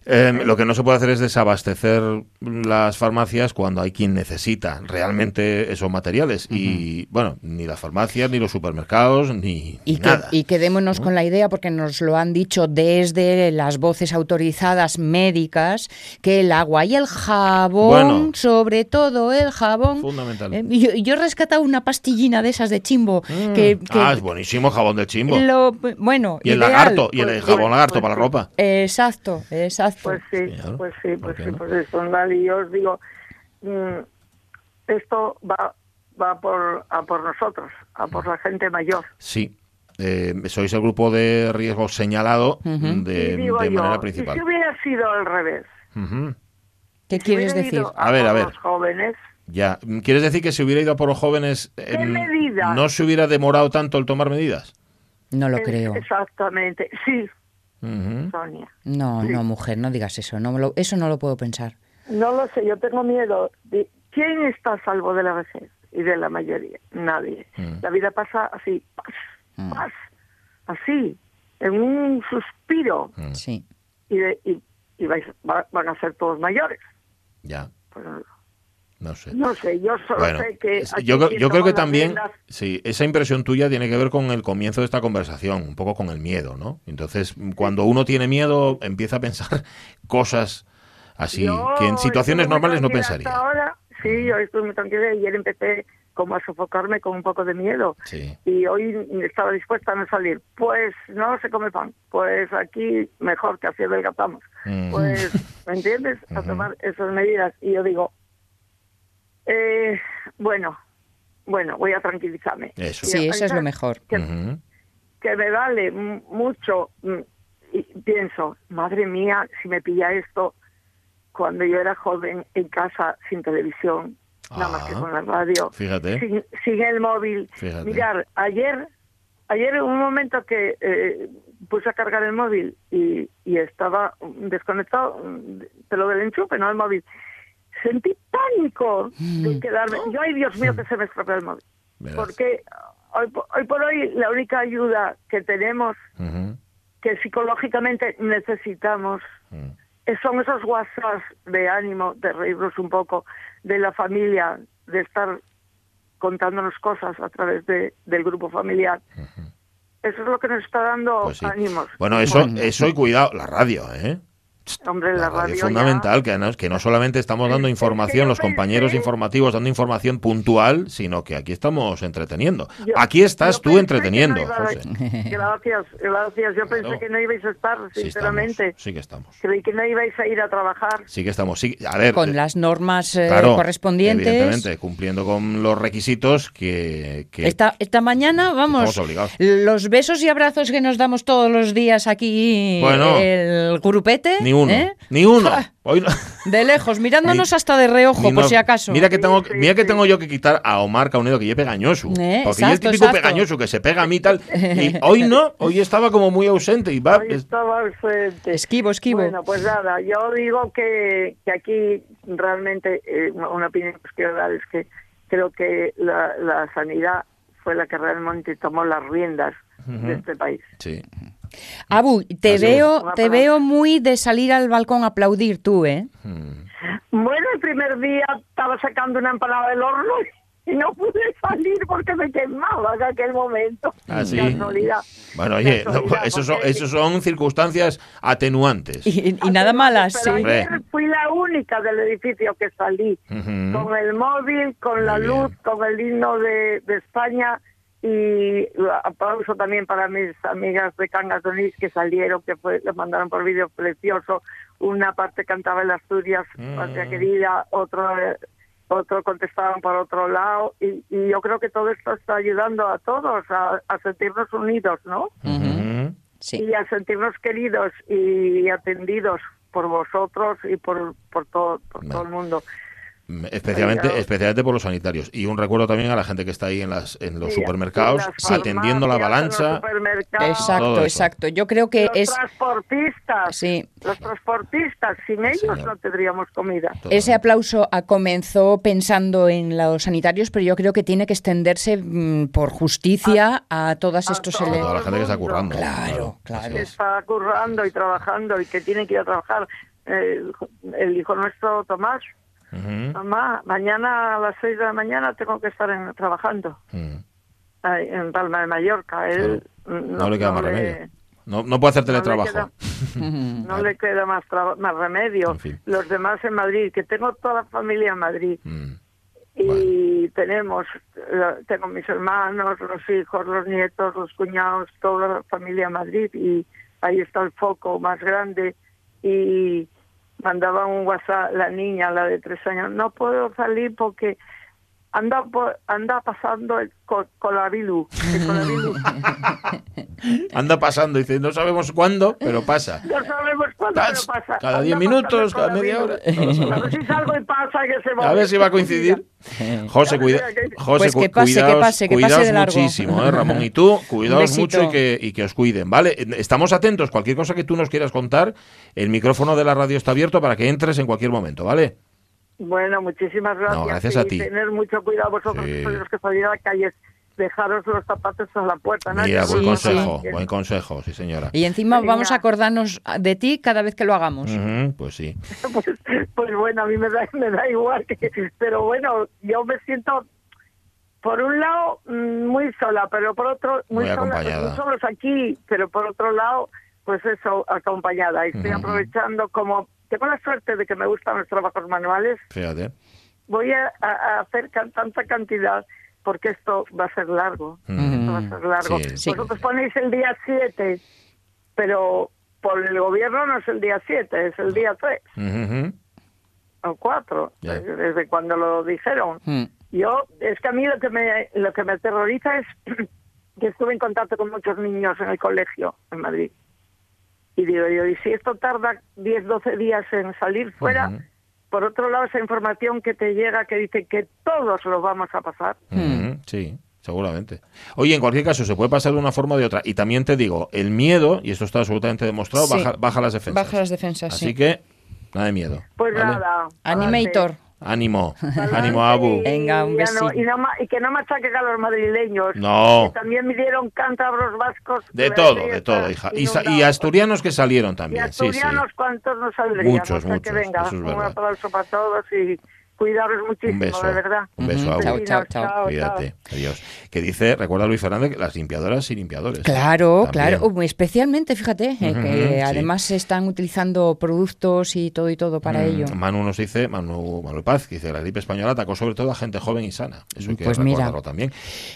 Eh, lo que no se puede hacer es desabastecer las farmacias cuando hay quien necesita realmente esos materiales. Y bueno, ni las farmacias, ni los supermercados, ni, Y, ni que- nada. y quedémonos con la idea, porque nos lo han dicho desde las voces autorizadas médicas, que el agua y el jabón, Bueno. sobre todo el jabón. Fundamental. Eh, yo, yo he rescatado una pastillina de esas de chimbo. Mm. que, que ah, es buenísimo el jabón del chimbo. lo- bueno, y el ideal. lagarto, y el Pues, jabón pues, lagarto pues, para la ropa. Exacto, exacto. Pues sí, Sí, claro. pues sí, ¿Por pues sí, no? pues eso, Gal, y yo os digo, mm, esto va va por, a por nosotros, a por la gente mayor. Sí. Eh, sois el grupo de riesgo señalado de, y digo de yo, manera ¿y principal. si hubiera sido al revés? ¿Qué Si quieres decir? A ver, a ver. los jóvenes, Ya. ¿Quieres decir que si hubiera ido a por los jóvenes, ¿Qué medidas? no se hubiera demorado tanto el tomar medidas? No lo es- creo. Exactamente, sí, Sonia. No, no, mujer, no digas eso. No me lo- eso no lo puedo pensar. No lo sé, yo tengo miedo. De, ¿Quién está a salvo de la vejez y de la mayoría? Nadie. Mm. La vida pasa así, paz, Mm. paz, así, en un suspiro. Mm. Sí. Y, de- y, y vais, va- van a ser todos mayores. Ya, Pues, no sé. no sé, yo solo Bueno, sé que... yo, yo creo que también, riendas- sí, esa impresión tuya tiene que ver con el comienzo de esta conversación, un poco con el miedo, ¿no? Entonces, cuando uno tiene miedo, empieza a pensar cosas así, Yo que en situaciones normales no pensaría. ahora, sí, yo estoy muy tranquila. Ayer empecé como a sofocarme con un poco de miedo. Sí. Y hoy estaba dispuesta a no salir. Pues no se come pan. Pues aquí mejor que así adelgazamos. Mm. Pues, ¿me entiendes? A tomar esas medidas. Y yo digo, eh, bueno, bueno, voy a tranquilizarme. Eso. Sí, eso es lo mejor. Que, me vale mucho. Y pienso, madre mía, si me pilla esto cuando yo era joven en casa sin televisión, nada más que Ah. con la radio, Fíjate. sin, sin el móvil. Fíjate. Mirar, ayer, ayer en un momento que eh, puse a cargar el móvil y, y estaba desconectado, mm, pero del enchufe, no del móvil. Sentí pánico de quedarme. Yo, ay Dios mío, que se me estropeó el móvil. Verás. Porque hoy, hoy por hoy la única ayuda que tenemos, que psicológicamente necesitamos, Mm. son esos WhatsApp de ánimo, de reírnos un poco, de la familia, de estar contándonos cosas a través de, del grupo familiar. Eso es lo que nos está dando Pues sí. ánimos. Bueno, eso, eso y cuidado, la radio, ¿eh? Hombre, La la, radio radio es ya- fundamental, que no, que no solamente estamos dando información, los compañeros informativos dando información puntual, sino que aquí estamos entreteniendo. Yo- Aquí estás tú entreteniendo, no a- José. Gracias, gracias. Yo Claro. pensé que no ibais a estar, Sí sinceramente. estamos, sí que estamos. Creí que no ibais a ir a trabajar. Sí que estamos. Sí, a ver, Con eh, las normas eh, claro, correspondientes. Evidentemente, cumpliendo con los requisitos que, que Esta, esta mañana, vamos, estamos obligados. los besos y abrazos que nos damos todos los días aquí, Bueno, el grupete, Ni uno, ¿eh? ni uno. Ja, Hoy no- de lejos, mirándonos Ni- hasta de reojo, ni por si acaso. Mira que tengo, mira que tengo yo que quitar a Omar Caunedo, que yo pegañoso. Eh, porque yo es exacto, típico exacto. pegañoso que se pega a mí y tal. Y hoy no, hoy estaba como muy ausente y va. Hoy estaba ausente. Esquivo, esquivo. Bueno, pues nada, yo digo que, que aquí realmente eh, una opinión que os quiero dar es que creo que la, la sanidad fue la que realmente tomó las riendas de este país. Sí. Abu, te Así veo, es. te veo muy de salir al balcón a aplaudir tú, ¿eh? Mm. Bueno, el primer día estaba sacando una empanada del horno y no pude salir porque me quemaba en aquel momento. Ah, sí. Casualidad. Bueno, oye, no, esos son, porque- esos son circunstancias atenuantes. Y, y nada malas, Pero sí. Hombre. ayer fui la única del edificio que salí. Con el móvil, con la luz, bien. con el himno de, de España y aplauso también para mis amigas de Cangas de Onís que salieron, que fue, le mandaron por vídeo precioso. Una parte cantaba en las Asturias, Mm. patria querida, otro otro contestaban por otro lado y, y yo creo que todo esto está ayudando a todos a, a sentirnos unidos, ¿no? Ujú. Sí. Y a sentirnos queridos y atendidos por vosotros y por, por, todo, por No. todo el mundo. Especialmente, Oiga. especialmente por los sanitarios. Y un recuerdo también a la gente que está ahí en, las, en los Sí, supermercados, en atendiendo la balanza. los supermercados, Exacto, exacto. Yo creo que los es transportistas, sí. los transportistas, sin ellos señor. no tendríamos comida. todo. Ese aplauso comenzó pensando en los sanitarios, pero yo creo que tiene que extenderse mm, por justicia a todos a estos todo. A elementos. toda la gente que está currando. Claro, claro. Que es. está currando y trabajando y que tiene que ir a trabajar. El, el hijo nuestro Tomás, Mamá, mañana a las seis de la mañana tengo que estar en- trabajando Mm. en Palma de Mallorca. Él No, le queda más le- remedio. No, no puede hacer no le teletrabajo. queda- No le queda más, más remedio. En fin. Los demás en Madrid, que tengo toda la familia en Madrid. Mm. Y tenemos, tengo mis hermanos, los hijos, los nietos, los cuñados, toda la familia en Madrid. Y ahí está el foco más grande. Y mandaba un WhatsApp la niña, la de tres años, no puedo salir porque anda por- anda pasando el co- colavirus. el colavirus. Anda pasando, dice, no sabemos cuándo, pero pasa. No sabemos cuándo Tas, pero pasa. cada Anda 10 minutos, cada media hora. No A ver si salgo y pasa que se va A ver si va a coincidir. José, cuida, José Pues que pase, que cuidaos- pase, que pase cuidaos de largo. muchísimo, ¿eh, Ramón. Y tú, cuidaos mucho y que, y que os cuiden, ¿vale? Estamos atentos. Cualquier cosa que tú nos quieras contar, el micrófono de la radio está abierto para que entres en cualquier momento, ¿vale? Bueno, muchísimas gracias. No, gracias a ti. tener mucho cuidado vosotros, Sí. los que salís a la calle. Dejaros los zapatos a la puerta. ¿no? Mira, buen Sí, consejo, sí. buen consejo, sí señora. Y encima vamos a acordarnos de ti cada vez que lo hagamos. Pues sí. Pues, pues bueno, a mí me da, me da igual. Que, pero bueno, yo me siento, por un lado, mm, muy sola, pero por otro, muy, Muy sola, acompañada. muy solos aquí, pero por otro lado, pues eso, acompañada. Y estoy aprovechando como... Tengo la suerte de que me gustan los trabajos manuales. Fíjate. voy a, hacer can- tanta cantidad porque esto va a ser largo. Mm. Esto va a ser largo. Sí, sí. Vosotros ponéis el día 7, pero por el gobierno no es el día 7, es el día 3 Ujú. o 4, Ya. desde cuando lo dijeron. Mm. Yo, es que a mí lo que me, lo que me aterroriza es que estuve en contacto con muchos niños en el colegio en Madrid. Y digo yo, y si esto tarda 10, 12 días en salir fuera, por otro lado esa información que te llega que dice que todos lo vamos a pasar. Ujú, Sí, seguramente. Oye, en cualquier caso, se puede pasar de una forma o de otra. Y también te digo, el miedo, y esto está absolutamente demostrado, Sí. baja, baja las defensas. Baja las defensas, Así sí. que, nada de miedo. Pues ¿vale? nada. Animator. Ánimo, ánimo, Abu. Y- Venga, un no- besín. y, no y que no machaquen a los madrileños. No. Que también me dieron cántabros vascos. De todo, de todo, hija. Y, y asturianos que salieron Y también. Sí, sí. asturianos, ¿cuántos nos saldrían? Muchos, O sea, que muchos, venga, eso es un aplauso para todos y cuidaros muchísimo, Un beso. de verdad. Un beso, Ujú. Abu. Chao, chao, chao. Cuídate, adiós. Que dice, recuerda Luis Fernández, que las limpiadoras y limpiadores. ¿eh? Claro, También. claro, Uh, especialmente, fíjate, eh, que sí. además se están utilizando productos y todo y todo para Mm, ello. Manu nos dice, Manu, Manuel Paz, que dice la gripe española atacó sobre todo a gente joven y sana. Eso hay que Pues mira. recordarlo también.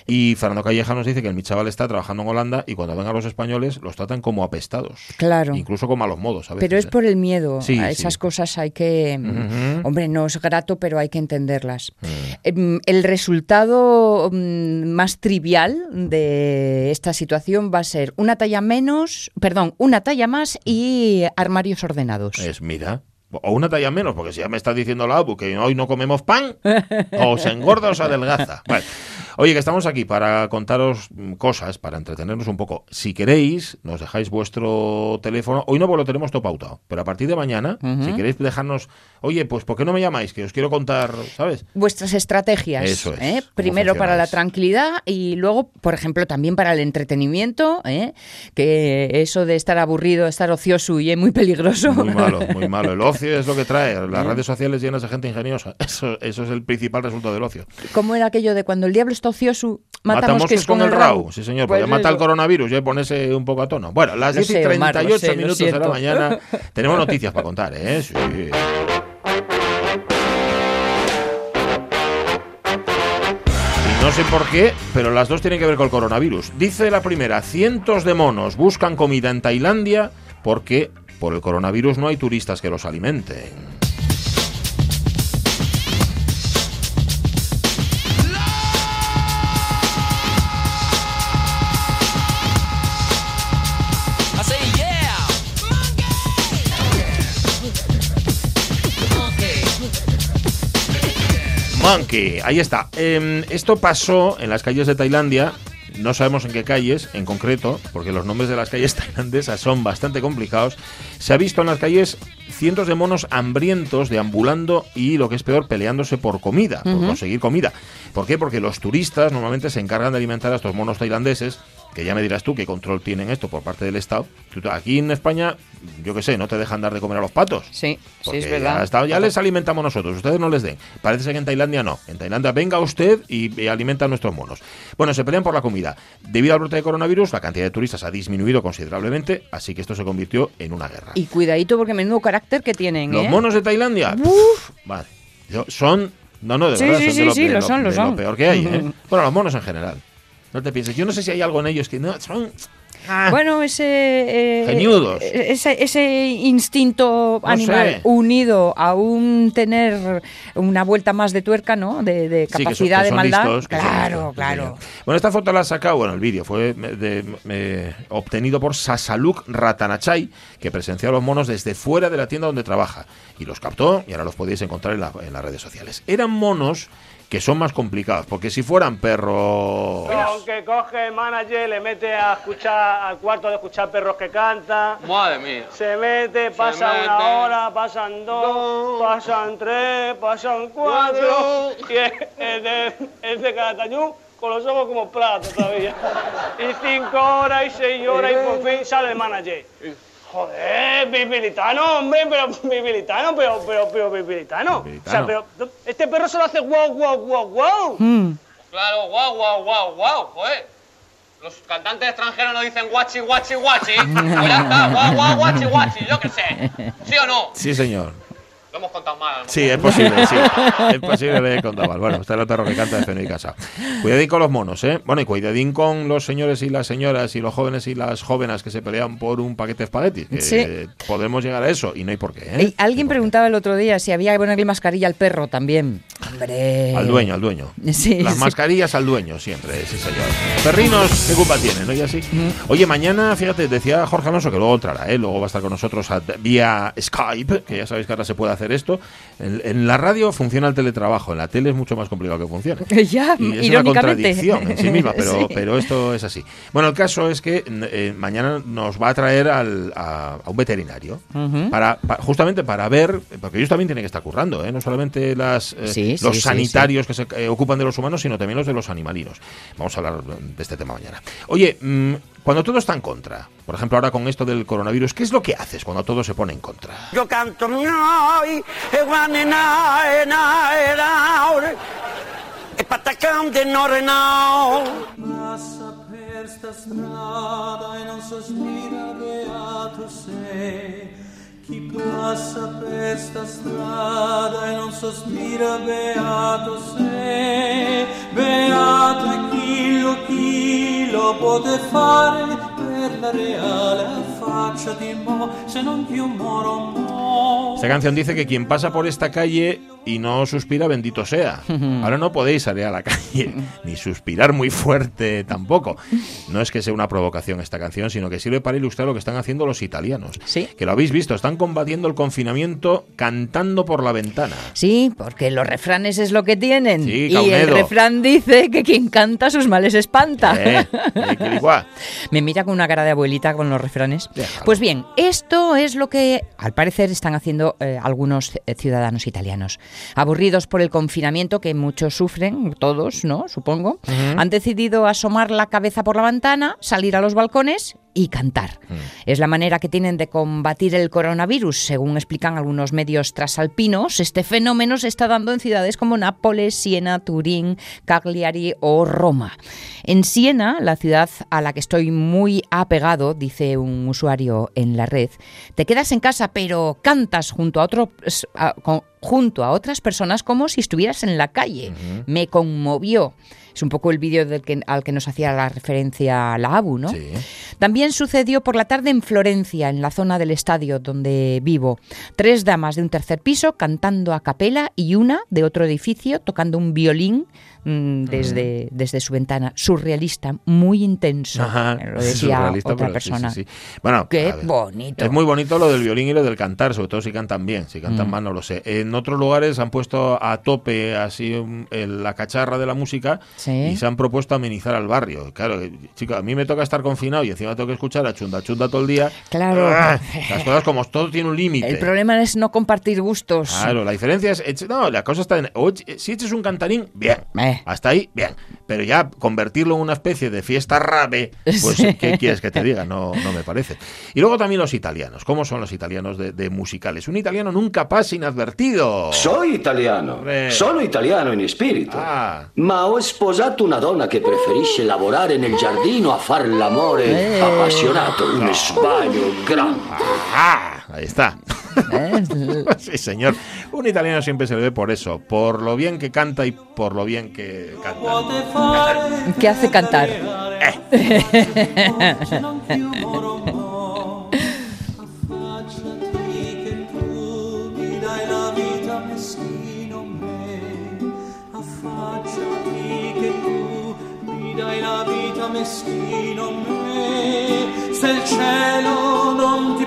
Y Fernando Calleja nos dice que el mi chaval está trabajando en Holanda y cuando vengan los españoles los tratan como apestados. Claro. Incluso con malos modos. A veces, Pero es por el miedo. Sí, a sí. esas cosas hay que... Hombre, no es grato, pero hay que entenderlas. Mm. Em, El resultado mm, más trivial de esta situación va a ser una talla menos, perdón, una talla más y armarios ordenados. Es, mira, o una talla menos, porque si ya me estás diciendo la ABU que hoy no comemos pan, o se engorda o se adelgaza. Vale. Oye, que estamos aquí para contaros mm, cosas, para entretenernos un poco. Si queréis, nos dejáis vuestro teléfono. Hoy no, porque lo tenemos todo pautado. Pero a partir de mañana, si queréis dejarnos, oye, pues ¿por qué no me llamáis? Que os quiero contar, ¿sabes? Vuestras estrategias. Eso es, ¿eh? Primero para la tranquilidad y luego, por ejemplo, también para el entretenimiento, ¿eh? que eso de estar aburrido, estar ocioso y es muy peligroso. Muy malo, muy malo. El ocio es lo que trae. Las redes sociales llenas de gente ingeniosa. Eso, eso es el principal resultado del ocio. ¿Cómo era aquello de cuando el diablo está ocioso, matamos Matamos que es con el rabo? Sí, señor, Pues porque mata el coronavirus y ponerse un poco a tono. Bueno, las Lo 10 y sé, Omar, lo 38 sé, lo minutos de la mañana. Tenemos noticias para contar, ¿eh? Sí. No sé por qué, pero las dos tienen que ver con el coronavirus. Dice la primera, cientos de monos buscan comida en Tailandia porque por el coronavirus no hay turistas que los alimenten. Monkey, ahí está. Em, esto pasó en las calles de Tailandia. No sabemos en qué calles, en concreto, porque los nombres de las calles tailandesas son bastante complicados. Se ha visto en las calles cientos de monos hambrientos deambulando y, lo que es peor, peleándose por comida, por conseguir comida. ¿Por qué? Porque los turistas normalmente se encargan de alimentar a estos monos tailandeses, que ya me dirás tú qué control tienen esto por parte del Estado. Aquí en España, yo qué sé, no te dejan dar de comer a los patos. Sí, sí, es verdad. Ya, les alimentamos nosotros, ustedes no les den. Parece ser que en Tailandia no. En Tailandia venga usted y, y alimenta a nuestros monos. Bueno, se pelean por la comida. Debido al brote de coronavirus, la cantidad de turistas ha disminuido considerablemente, así que esto se convirtió en una guerra. Y cuidadito porque menudo carácter que tienen, Los ¿eh? monos de Tailandia, puf, vale, son... No, no, de Sí, verdad, sí, son de sí, lo, sí, de lo son, lo son. peor que hay. ¿eh? Bueno, los monos en general. No te pienses. Yo no sé si hay algo en ellos que no son... ah, Bueno, ese, eh, Geniudos. ese, ese instinto No animal sé. unido a un tener una vuelta más de tuerca, ¿no? De, de Sí, que son- capacidad que de maldad. listos, claro, listos, claro. Bueno, esta foto la ha sacado, bueno, el vídeo fue de- de- obtenido por Sasaluk Ratanachai, que presenció a los monos desde fuera de la tienda donde trabaja. Y los captó y ahora los podéis encontrar en, la- en las redes sociales. Eran monos que son más complicados, porque si fueran perros... Aunque coge el manager, le mete a escuchar al cuarto de escuchar perros que cantan. Madre mía. Se mete, pasa mete. una hora, pasan dos, pasan tres, pasan cuatro. Y es, es de, es de Calatayud con los ojos como platos todavía. Y cinco horas y seis horas y por fin sale el manager. Joder, Bibilitano, hombre, pero Bibilitano, pero, pero, pero Bibilitano. O sea, pero este perro solo hace wow, wow, wow, wow. Mm. Claro, guau, guau, guau, guau, joder. Los cantantes extranjeros no dicen guachi, guachi, guachi. Pues ya está, guau, guau, guachi, guachi, yo qué sé. ¿Sí o no? Sí, señor. Lo hemos contado mal. Sí, es posible, sí. Es posible que contado mal. Bueno, está el perro que canta de Feno y Casa. Cuidadín con los monos, ¿eh? Bueno, y cuidadín con los señores y las señoras y los jóvenes y las jóvenes que se pelean por un paquete de espaguetis. Que Sí. eh, podemos llegar a eso y no hay por qué, ¿eh? Y alguien preguntaba el otro día si había que ponerle mascarilla al perro también. Hombre. Al dueño, al dueño. Sí, Las sí. mascarillas al dueño, siempre, sí señor. Perrinos, ¿qué culpa tienen? ¿No? Y así. Oye, mañana, fíjate, decía Jorge Alonso que luego entrará, ¿eh? luego va a estar con nosotros a- vía Skype, que ya sabéis que ahora se puede hacer esto. En, en la radio funciona el teletrabajo, en la tele es mucho más complicado que funcione. Ya, Y es una contradicción en sí misma, pero, Sí. pero esto es así. Bueno, el caso es que eh, mañana nos va a traer al- a, a un veterinario para, pa- justamente para ver, porque ellos también tienen que estar currando, ¿eh? no solamente las, eh, Sí, los sí, sanitarios que se ocupan de los humanos, sino también los de los animalinos. Vamos a hablar de este tema mañana. Oye, mm, cuando todo está en contra, por ejemplo ahora con esto del coronavirus, ¿qué es lo que haces cuando todo se pone en contra? Yo canto Chi passa per sta strada e non sospira beato sei, beato è chi lo chi lo pote fare per la reale faccia di mo, se non più moro mo. Esta canción dice que quien pasa por esta calle y no suspira, bendito sea. Ahora no podéis salir a la calle, ni suspirar muy fuerte tampoco. No es que sea una provocación esta canción, sino que sirve para ilustrar lo que están haciendo los italianos. Sí. Que lo habéis visto, están combatiendo el confinamiento cantando por la ventana. Sí, porque los refranes es lo que tienen. Sí, y el refrán dice que quien canta sus males espanta. Eh, eh, que igual. Me mira con una cara de abuelita con los refranes. Déjalo. Pues bien, esto es lo que al parecer están haciendo eh, algunos eh, ciudadanos italianos. Aburridos por el confinamiento que muchos sufren, todos, ¿no? Supongo, han decidido asomar la cabeza por la ventana, salir a los balcones y cantar. Es la manera que tienen de combatir el coronavirus. Según explican algunos medios trasalpinos, este fenómeno se está dando en ciudades como Nápoles, Siena, Turín, Cagliari o Roma. En Siena, la ciudad a la que estoy muy apegado, dice un usuario en la red, te quedas en casa pero cantas junto a otro a- con- junto a otras personas como si estuvieras en la calle. Me conmovió. Es un poco el vídeo que, al que nos hacía la referencia la ABU, ¿no? Sí. También sucedió por la tarde en Florencia, en la zona del estadio donde vivo. Tres damas de un tercer piso cantando a capela y una de otro edificio tocando un violín mm, desde, desde su ventana. Surrealista, muy intenso. Ajá, lo decía otra sí, persona. sí, sí. Bueno, Qué ver, bonito. Es muy bonito lo del violín y lo del cantar, sobre todo si cantan bien. Si Mm. cantan mal, no lo sé. En otros lugares han puesto a tope así el- la cacharra de la música Sí. y se han propuesto amenizar al barrio. Claro, eh, chico, a mí me toca estar confinado y encima tengo que escuchar a chunda chunda todo el día. Claro. Ah, Las cosas como todo tiene un límite. El problema es no compartir gustos. Claro, la diferencia es, no, la cosa está en, o si eches un cantarín, bien, Eh. Hasta ahí, bien, pero ya convertirlo en una especie de fiesta rave, pues Sí. ¿qué quieres que te diga? No, no me parece. Y luego también los italianos, ¿cómo son los italianos de, de musicales? Un italiano nunca pasa inadvertido. Soy italiano, Eh. sono italiano in spirito. Ah. Ma ho sposato una donna che preferisce lavorare nel giardino a fare l'amore Eh. appassionato. Un sbaglio grande. Ah, ahí está. ¿Eh? sí, señor. Un italiano siempre se le ve por eso, por lo bien que canta y por lo bien que canta. ¿Qué hace cantar? dai la vita meschino me. Affacciati che tu mi dai la vita meschino me. Se il cielo non ti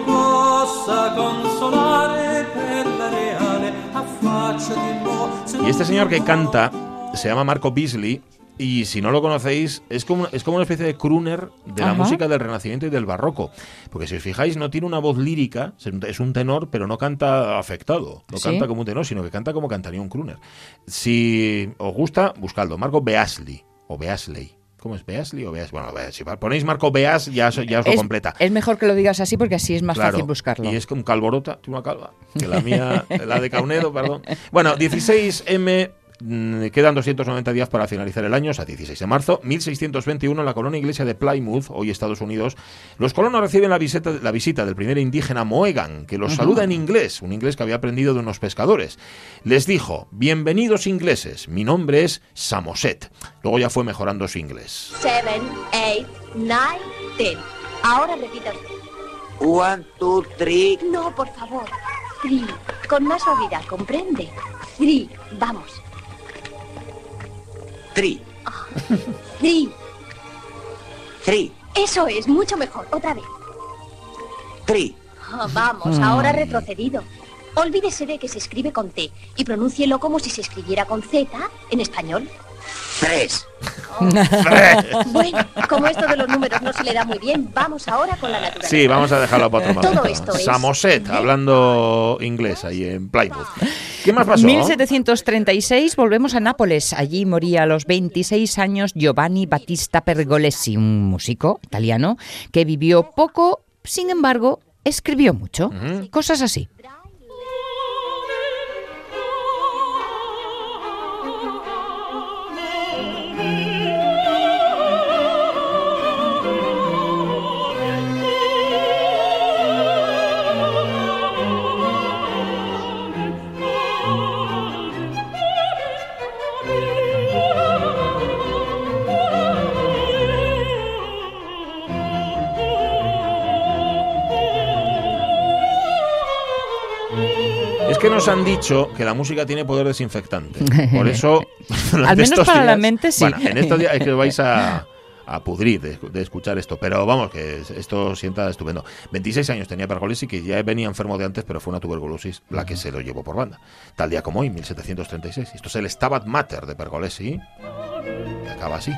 possa consolare per la reale, affacciati mo. se Y este señor que canta se llama Marco Beasley. Y si no lo conocéis, es como, es como una especie de crooner de la Ajá. música del Renacimiento y del Barroco. Porque si os fijáis, no tiene una voz lírica, es un- es un tenor, pero no canta afectado. No Sí. canta como un tenor, sino que canta como cantaría un crooner. Si os gusta, buscadlo. Marco Beasley. O Beasley. ¿Cómo es? ¿Beasley o Beasley? Bueno, si ponéis Marco Beas, ya, os- ya os lo Es, completa. es mejor que lo digas así porque así es más Claro, fácil buscarlo. Y es con calvorota, tiene una calva, que la mía, la de Caunedo, perdón. Bueno, 16M Mm, quedan 290 días para finalizar el año, o sea, 16 de marzo. 1621, en la colonia inglesa de Plymouth, hoy Estados Unidos, los colonos reciben la visita, la visita del primer indígena Moegan, que los saluda en inglés, un inglés que había aprendido de unos pescadores. Les dijo, bienvenidos ingleses, mi nombre es Samoset. Luego ya fue mejorando su inglés. Seven, eight, nine, ten. Ahora repita usted. One, two, three. No, por favor. Three. Con más suavidad, ¿comprende? Three. Vamos. Three. Three. Three. Eso es, mucho mejor. Otra vez. Three. Ah, vamos, ahora retrocedido. Olvídese de que se escribe con T y pronúncielo como si se escribiera con Z en español. Tres. Bueno, como esto de los números no se le da muy bien, vamos ahora con la naturaleza. Sí, vamos a dejarlo para otro Todo momento. esto es- Samoset, hablando inglés ahí en Plymouth. ¿Qué más pasó? 1736 volvemos a Nápoles. Allí moría a los 26 años Giovanni Battista Pergolesi, un músico italiano que vivió poco, sin embargo, escribió mucho. Cosas así. Que nos han dicho que la música tiene poder desinfectante. Por eso. Al menos estos para la días- mente, sí. Bueno, en estos días es que vais a, a pudrir de, de escuchar esto. Pero vamos, que esto sienta estupendo. 26 años tenía Pergolesi, que ya venía enfermo de antes, pero fue una tuberculosis la que se lo llevó por banda. Tal día como hoy, 1736. Esto es el Stabat Mater de Pergolesi. Que acaba así.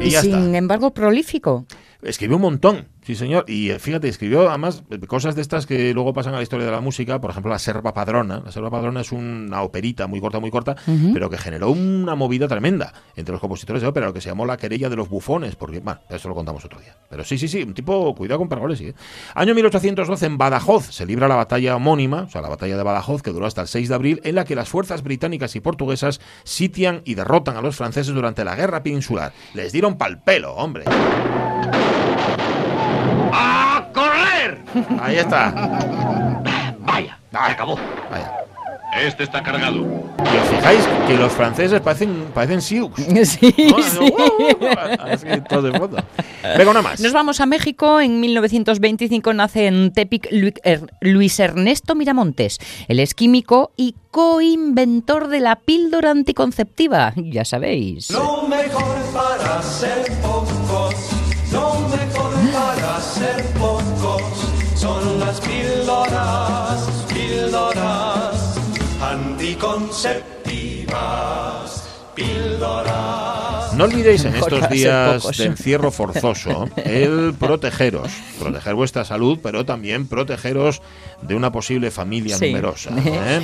Y Y ya está. sin embargo, prolífico. Escribió un montón, sí señor. Y eh, fíjate, escribió además cosas de estas que luego pasan a la historia de la música. Por ejemplo, La Serva Padrona. La Serva Padrona es una operita muy corta, muy corta, pero que generó una movida tremenda entre los compositores de ópera, lo que se llamó la querella de los bufones. Porque, bueno, eso lo contamos otro día. Pero sí, sí, sí, un tipo, cuidado con Pergolesi. ¿eh? Año 1812, en Badajoz, se libra la batalla homónima, o sea, la batalla de Badajoz, que duró hasta el 6 de abril, en la que las fuerzas británicas y portuguesas sitian y derrotan a los franceses durante la guerra peninsular. Les dieron pal pelo, hombre. ¡A correr! Ahí está. Vaya, acabó. Vaya. Este está cargado. Y os fijáis que los franceses parecen, parecen Sioux. Sí, ¿no? sí. Así, todos de fondo. Venga, una más. Nos vamos a México. En 1925 nace en Tepic Er- Luis Ernesto Miramontes. Él es químico y coinventor de la píldora anticonceptiva. Ya sabéis. Lo mejor para ser pocos, lo mejor para ser pocos son las píldoras, píldoras anticonceptivas, píldoras. No olvidéis en estos días de encierro forzoso el protegeros, proteger vuestra salud, pero también protegeros de una posible familia Sí. numerosa. ¿eh?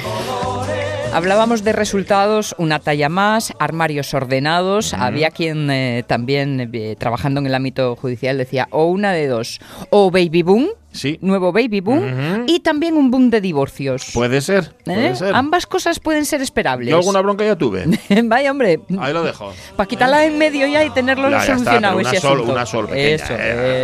Hablábamos de resultados, una talla más, armarios ordenados. Había quien eh, también eh, trabajando en el ámbito judicial decía o una de dos, o baby boom, Sí, nuevo baby boom, y también un boom de divorcios. puede ser, puede ¿Eh? ser. Ambas cosas pueden ser esperables. Yo alguna bronca ya tuve. Vaya, hombre. Ahí lo dejo. Para quitarla en medio ya y tenerlo Ya, ya está, solucionado pero una ese sol, asunto. una sol pequeña,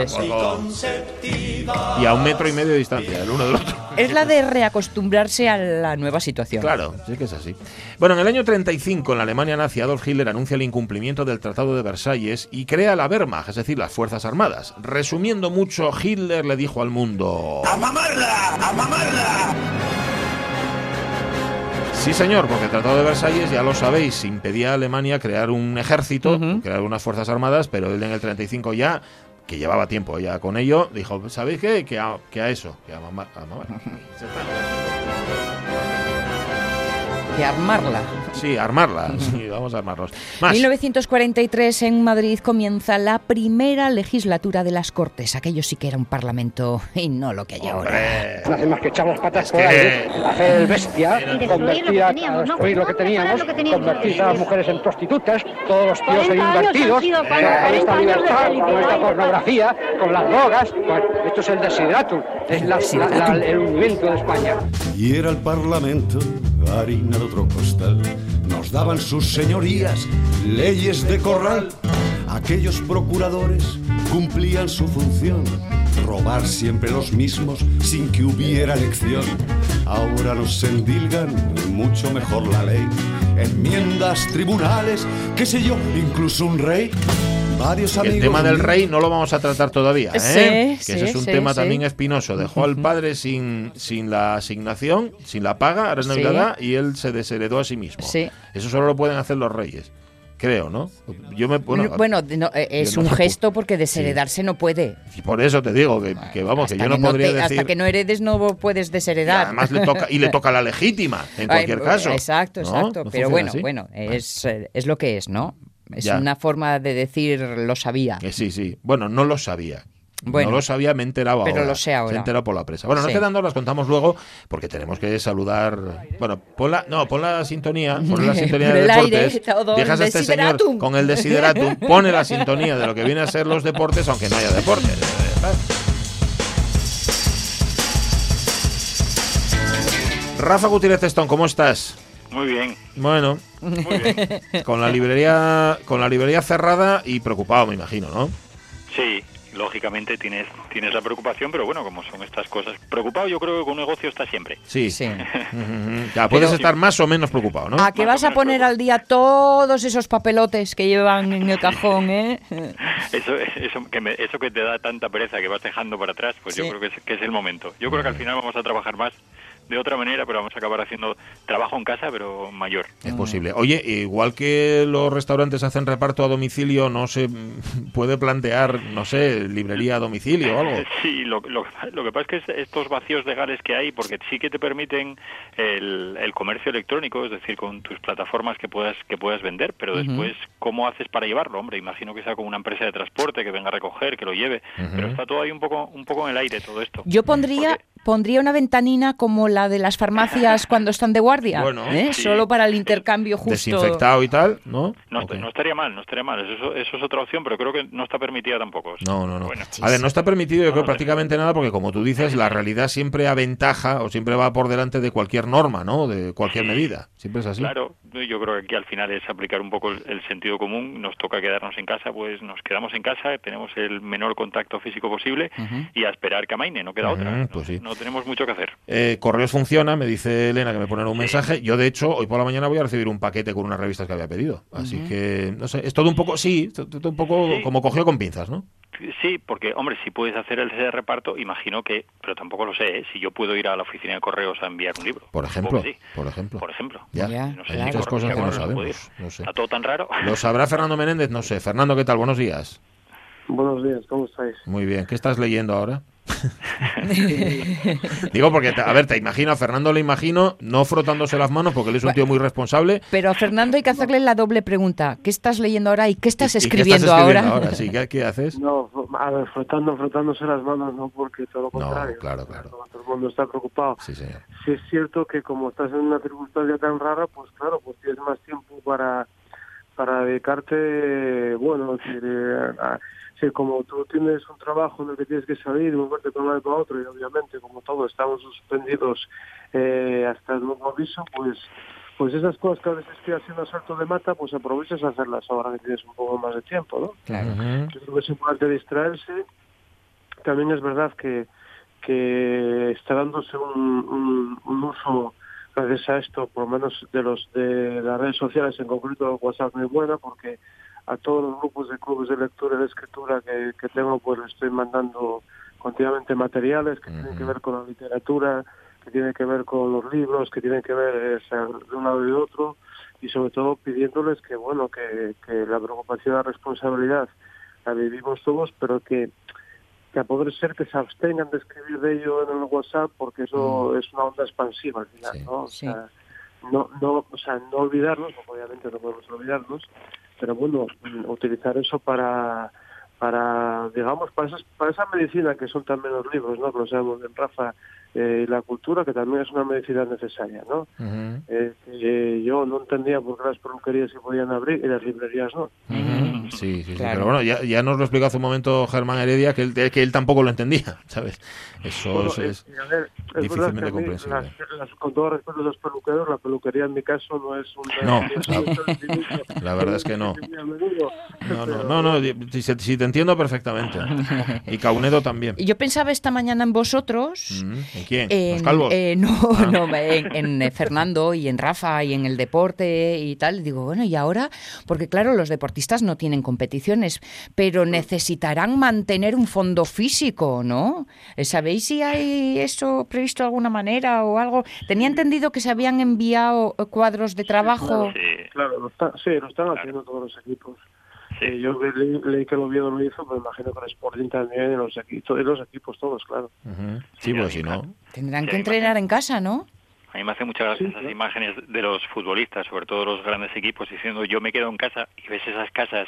Eso, eh, Y a un metro y medio de distancia, el uno del otro. Es la de reacostumbrarse a la nueva situación. Claro, sí que es así. Bueno, en el año 35, en la Alemania nazi, Adolf Hitler anuncia el incumplimiento del Tratado de Versalles y crea la Wehrmacht, es decir, las Fuerzas Armadas. Resumiendo mucho, Hitler le dijo al mundo... ¡A mamarla! ¡A mamarla! Sí, señor, porque el Tratado de Versalles, ya lo sabéis, impedía a Alemania crear un ejército, crear unas Fuerzas Armadas, pero él en el 35 ya, que llevaba tiempo ya con ello, dijo, ¿sabéis qué? Que a, que a eso, que a mamar. A mamar. De armarla. Sí, armarla. Sí, vamos a armarnos. Más. 1943 en Madrid comienza la primera legislatura de las Cortes. Aquello sí que era un parlamento y no lo que hay ahora. No hace más que echar las patas por que- aire, hacer el bestia, Y destruir convertir lo que a, teníamos, a ¿no? destruir lo que teníamos, lo que convertir a las mujeres en prostitutas, todos los tíos en 40 años invertidos, sido, con cuando- esta 40 años de libertad, con esta pornografía, con las drogas. Bueno, esto es el desideratum, es la- la- la- el hundimiento de España. Y era el Parlamento harina de otro costal. Nos daban sus señorías leyes de corral. Aquellos procuradores cumplían su función. Robar siempre los mismos sin que hubiera elección. Ahora nos endilgan mucho mejor la ley. Enmiendas, tribunales, qué sé yo, incluso un rey. Varios El tema del rey no lo vamos a tratar todavía, ¿eh? Sí, que sí, ese es un sí, tema sí. también espinoso. Dejó al padre sin, sin la asignación, sin la paga, ahora es Sí. Navidad, y él se desheredó a sí mismo. Sí. Eso solo lo pueden hacer los reyes, creo, ¿no? Yo me bueno, Bueno, no, eh, es yo no un sé gesto porque desheredarse no puede. y por eso te digo que, que vamos, que yo no que no podría te- decir. Hasta que no heredes no puedes y desheredar. además le toca y le toca la legítima en Ay, cualquier caso. Exacto, exacto. ¿No Pero bueno, así? bueno, es, eh, es lo que es, ¿no? Es Ya. una forma de decir lo sabía. Que sí, sí. Bueno, no lo sabía. Bueno. no lo sabía, me he enterado Pero ahora. lo sé ahora. Se enterado por la presa. Bueno, Sí. nos quedan dos, las contamos luego, porque tenemos que saludar. Bueno, pon la, no, pon la sintonía, pon la sintonía de aire, deportes. Dejas a este señor con el desideratum, pone la sintonía de lo que viene a ser los deportes, aunque no haya deportes. Rafa Gutiérrez Testón, ¿cómo estás? Muy bien. Bueno, con la librería, con la librería cerrada y preocupado, me imagino, ¿no? Sí, lógicamente tienes tienes la preocupación, pero bueno, como son estas cosas. Preocupado yo creo que con un negocio está siempre. Sí. Sí. Ya, puedes Pero- estar más o menos preocupado, ¿no? ¿A que vas a poner al día todos esos papelotes que llevan en el cajón, eh? Eso, eso, que me- eso que te da tanta pereza que vas dejando para atrás, pues yo creo que es, que es el momento. Yo creo que al final vamos a trabajar más de otra manera, pero vamos a acabar haciendo trabajo en casa, pero mayor. Es posible. Oye, igual que los restaurantes hacen reparto a domicilio, no se puede plantear, no sé, librería a domicilio o algo. Sí, lo, lo, lo que pasa es que es- estos vacíos legales que hay, porque sí que te permiten el, el comercio electrónico, es decir, con tus plataformas que puedas que puedas vender, pero después, ¿cómo haces para llevarlo? Hombre, imagino que sea con una empresa de transporte que venga a recoger, que lo lleve, pero está todo ahí un poco un poco en el aire todo esto. Yo pondría, pondría una ventanina como la de las farmacias cuando están de guardia, Bueno, ¿eh? sí. solo para el intercambio justo. Desinfectado y tal, ¿no? No, est- no estaría mal, no estaría mal, eso, eso es otra opción, pero creo que no está permitida tampoco. No, no, no. Bueno. A ver, no está permitido, yo creo, prácticamente nada, porque como tú dices, la realidad siempre aventaja o siempre va por delante de cualquier norma, ¿no? De cualquier medida. Siempre es así. Claro, yo creo que aquí al final es aplicar un poco el, el sentido común. Nos toca quedarnos en casa, pues nos quedamos en casa, tenemos el menor contacto físico posible y a esperar que amaine, no queda otra. Ujú, pues sí. No tenemos mucho que hacer. Eh, correos funciona, me dice Elena que me pone un mensaje. Yo, de hecho, hoy por la mañana voy a recibir un paquete con unas revistas que había pedido. Así que, no sé, es todo un poco, sí, to- todo un poco Sí. como cogido con pinzas, ¿no? Sí, porque, hombre, si puedes hacer el ese reparto, imagino que, pero tampoco lo sé, ¿eh? si yo puedo ir a la oficina de correos a enviar un libro. Por ejemplo, sí. por ejemplo. Por ejemplo. Ya, No sé hay muchas cosas que no sabemos. No sé. Está todo tan raro. ¿Lo sabrá Fernando Menéndez? No sé. Fernando, ¿qué tal? Buenos días. Buenos días, ¿cómo estáis? Muy bien. ¿Qué estás leyendo ahora? Digo porque, a ver, te imagino, a Fernando le imagino no frotándose las manos porque él es un tío muy responsable. Pero a Fernando hay que hacerle la doble pregunta. ¿Qué estás leyendo ahora y qué estás ¿Y qué escribiendo, estás escribiendo ahora? ahora? Sí, ¿qué, qué haces? No, a ver, frotando, frotándose las manos, no porque todo lo No, contrario. claro, claro. Todo el mundo está preocupado. Sí, señor. Sí es cierto que como estás en una circunstancia tan rara, pues claro, pues tienes más tiempo para para dedicarte, bueno, es decir, eh, a- sí, como tú tienes un trabajo en el que tienes que salir y moverte de un lado para otro y obviamente como todos estamos suspendidos eh, hasta el nuevo aviso, pues pues esas cosas que a veces estoy haciendo salto de mata, pues aprovechas a hacerlas ahora que tienes un poco más de tiempo, ¿no? Yo creo que es importante distraerse. También es verdad que, que está dándose un, un, un uso, gracias a esto, por lo menos de los de las redes sociales, en concreto WhatsApp, muy buena, porque a todos los grupos de clubes de lectura y de escritura que, que tengo, pues les estoy mandando continuamente materiales que tienen que ver con la literatura, que tienen que ver con los libros, que tienen que ver eh, de un lado y de otro, y sobre todo pidiéndoles que, bueno, que, que la preocupación y la responsabilidad la vivimos todos, pero que, que a poder ser que se abstengan de escribir de ello en el WhatsApp, porque eso es una onda expansiva al final, ¿no? O sea, no, no, o sea, no olvidarnos, porque obviamente no podemos olvidarnos, pero bueno, mm, utilizar eso para, para digamos, para, esas, para esa medicina que son también los libros, ¿no? Que lo sabemos en Rafa, eh, y la cultura, que también es una medicina necesaria, ¿no? Eh, que yo no entendía por qué las peluquerías se podían abrir y las librerías no. Sí, sí, sí. Claro. Pero bueno, ya, ya nos lo explicó hace un momento Germán Heredia, que él, que él tampoco lo entendía, ¿sabes? Eso Bueno, es, es eh, ver, es verdad difícilmente comprensible. las- las- con todo respeto a los peluqueros, la peluquería en mi caso no es un... No, es la- la verdad es que no. No, no, pero- no, no, si, si- si te entiendo perfectamente. Y Caunedo también. Yo pensaba esta mañana en vosotros. Mm, ¿En quién? En, ¿Los calvos? eh, no, Ah. no, en, en, eh, Fernando y en Rafa y en el deporte y tal. Digo, bueno, ¿y ahora? Porque claro, los deportistas no tienen competiciones, pero necesitarán mantener un fondo físico, ¿no? ¿Sabéis si hay eso previsto de alguna manera o algo? Tenía entendido que se habían enviado cuadros de trabajo. Claro, lo está- sí, lo están haciendo todos los equipos. Eh, yo leí, leí que el Oviedo lo hizo, pero imagino que el Sporting también, y los, equipos, los equipos todos, claro. Ujú. Sí, pues si no. Tendrán que entrenar en casa, ¿no? A mí me hace mucha gracia esas imágenes de los futbolistas, sobre todo los grandes equipos, diciendo yo me quedo en casa y ves esas casas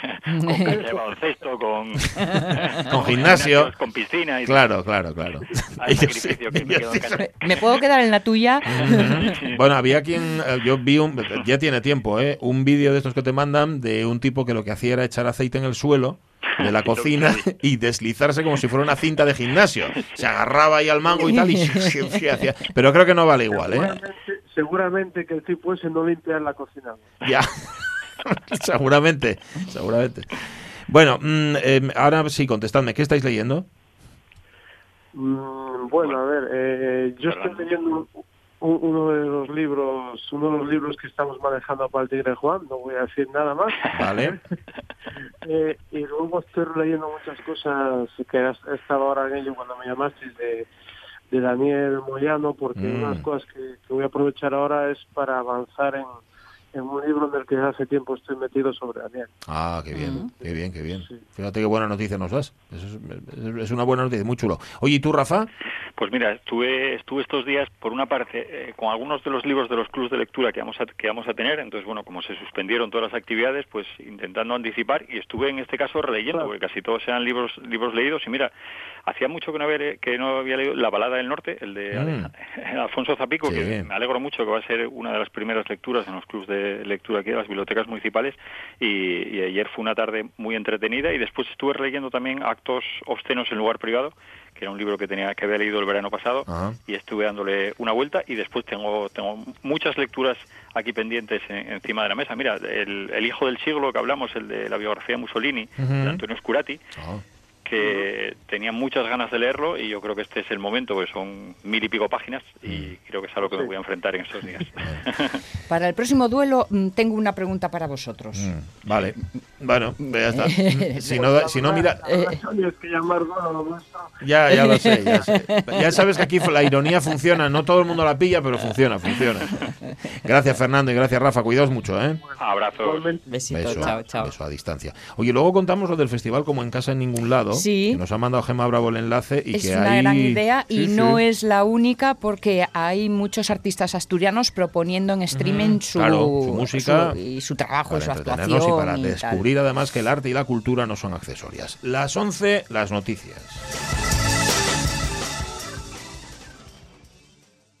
con cancha de baloncesto, con, Con gimnasio. con piscina y Claro, claro, claro. Hay sacrificio que me quedo en casa. ¿Me puedo quedar en la tuya? Bueno, había quien, eh, yo vi un, ya tiene tiempo, ¿eh? un vídeo de estos que te mandan de un tipo que lo que hacía era echar aceite en el suelo de la cocina y deslizarse como si fuera una cinta de gimnasio. Se agarraba ahí al mango y tal y hacía. Pero creo que no vale igual, ¿eh? Seguramente, seguramente que el tipo ese no limpia en la cocina. Ya. seguramente, seguramente. Bueno, mm, eh, ahora sí, contestadme, ¿qué estáis leyendo? Mm, bueno, a ver, eh, yo estoy leyendo un- uno de los libros, uno de los libros que estamos manejando para el Tigre Juan, no voy a decir nada más. Vale. Eh, y luego estoy leyendo muchas cosas que has- he estado ahora en ello cuando me llamaste de, de Daniel Moyano, porque Mm. una de las cosas que, que voy a aprovechar ahora es para avanzar en, en un libro en el que hace tiempo estoy metido sobre Daniel. Ah, qué bien, qué bien, qué bien. Fíjate qué buena noticia nos das. Eso es, es una buena noticia, muy chulo. Oye, ¿y tú, Rafa? Pues mira, estuve, estuve estos días, por una parte, eh, con algunos de los libros de los clubes de lectura que vamos, a, que vamos a tener. Entonces, bueno, como se suspendieron todas las actividades, pues intentando anticipar y estuve en este caso releyendo, porque casi todos eran libros libros leídos. Y mira, hacía mucho que no había, que no había leído La balada del norte, el de Mm. Alfonso Zapico, Sí. que me alegro mucho que va a ser una de las primeras lecturas en los clubes de lectura aquí de las bibliotecas municipales. Y, y ayer fue una tarde muy entretenida y después estuve leyendo también Actos obscenos en lugar privado, que era un libro que tenía que había leído el verano pasado Ajá. y estuve dándole una vuelta y después tengo tengo muchas lecturas aquí pendientes en- encima de la mesa. Mira, el, el hijo del siglo que hablamos, el de la biografía de Mussolini, de Antonio Scurati. Que tenía muchas ganas de leerlo y yo creo que este es el momento, porque son mil y pico páginas y creo que es a lo que me voy a enfrentar en estos días. Para el próximo duelo mm, tengo una pregunta para vosotros. Mm, Vale. Bueno, ya está. Si no, si no mira... Nuestro. Ya, ya lo sé, ya sé. Ya sabes que aquí la ironía funciona. No todo el mundo la pilla, pero funciona, funciona. Gracias, Fernando, y gracias, Rafa. Cuidaos mucho, ¿eh? Abrazos. Besito, Beso, chao, chao. beso a distancia. Oye, luego contamos lo del festival como en casa en ningún lado. Sí. Que nos ha mandado Gema Bravo el enlace y Es que una ahí- gran idea y Sí, no sí. es la única porque hay muchos artistas asturianos proponiendo en streaming su, Claro, su música su- y su trabajo y para su actuación. y para y tal. descubrir además que el arte y la cultura no son accesorias. Las 11, las noticias.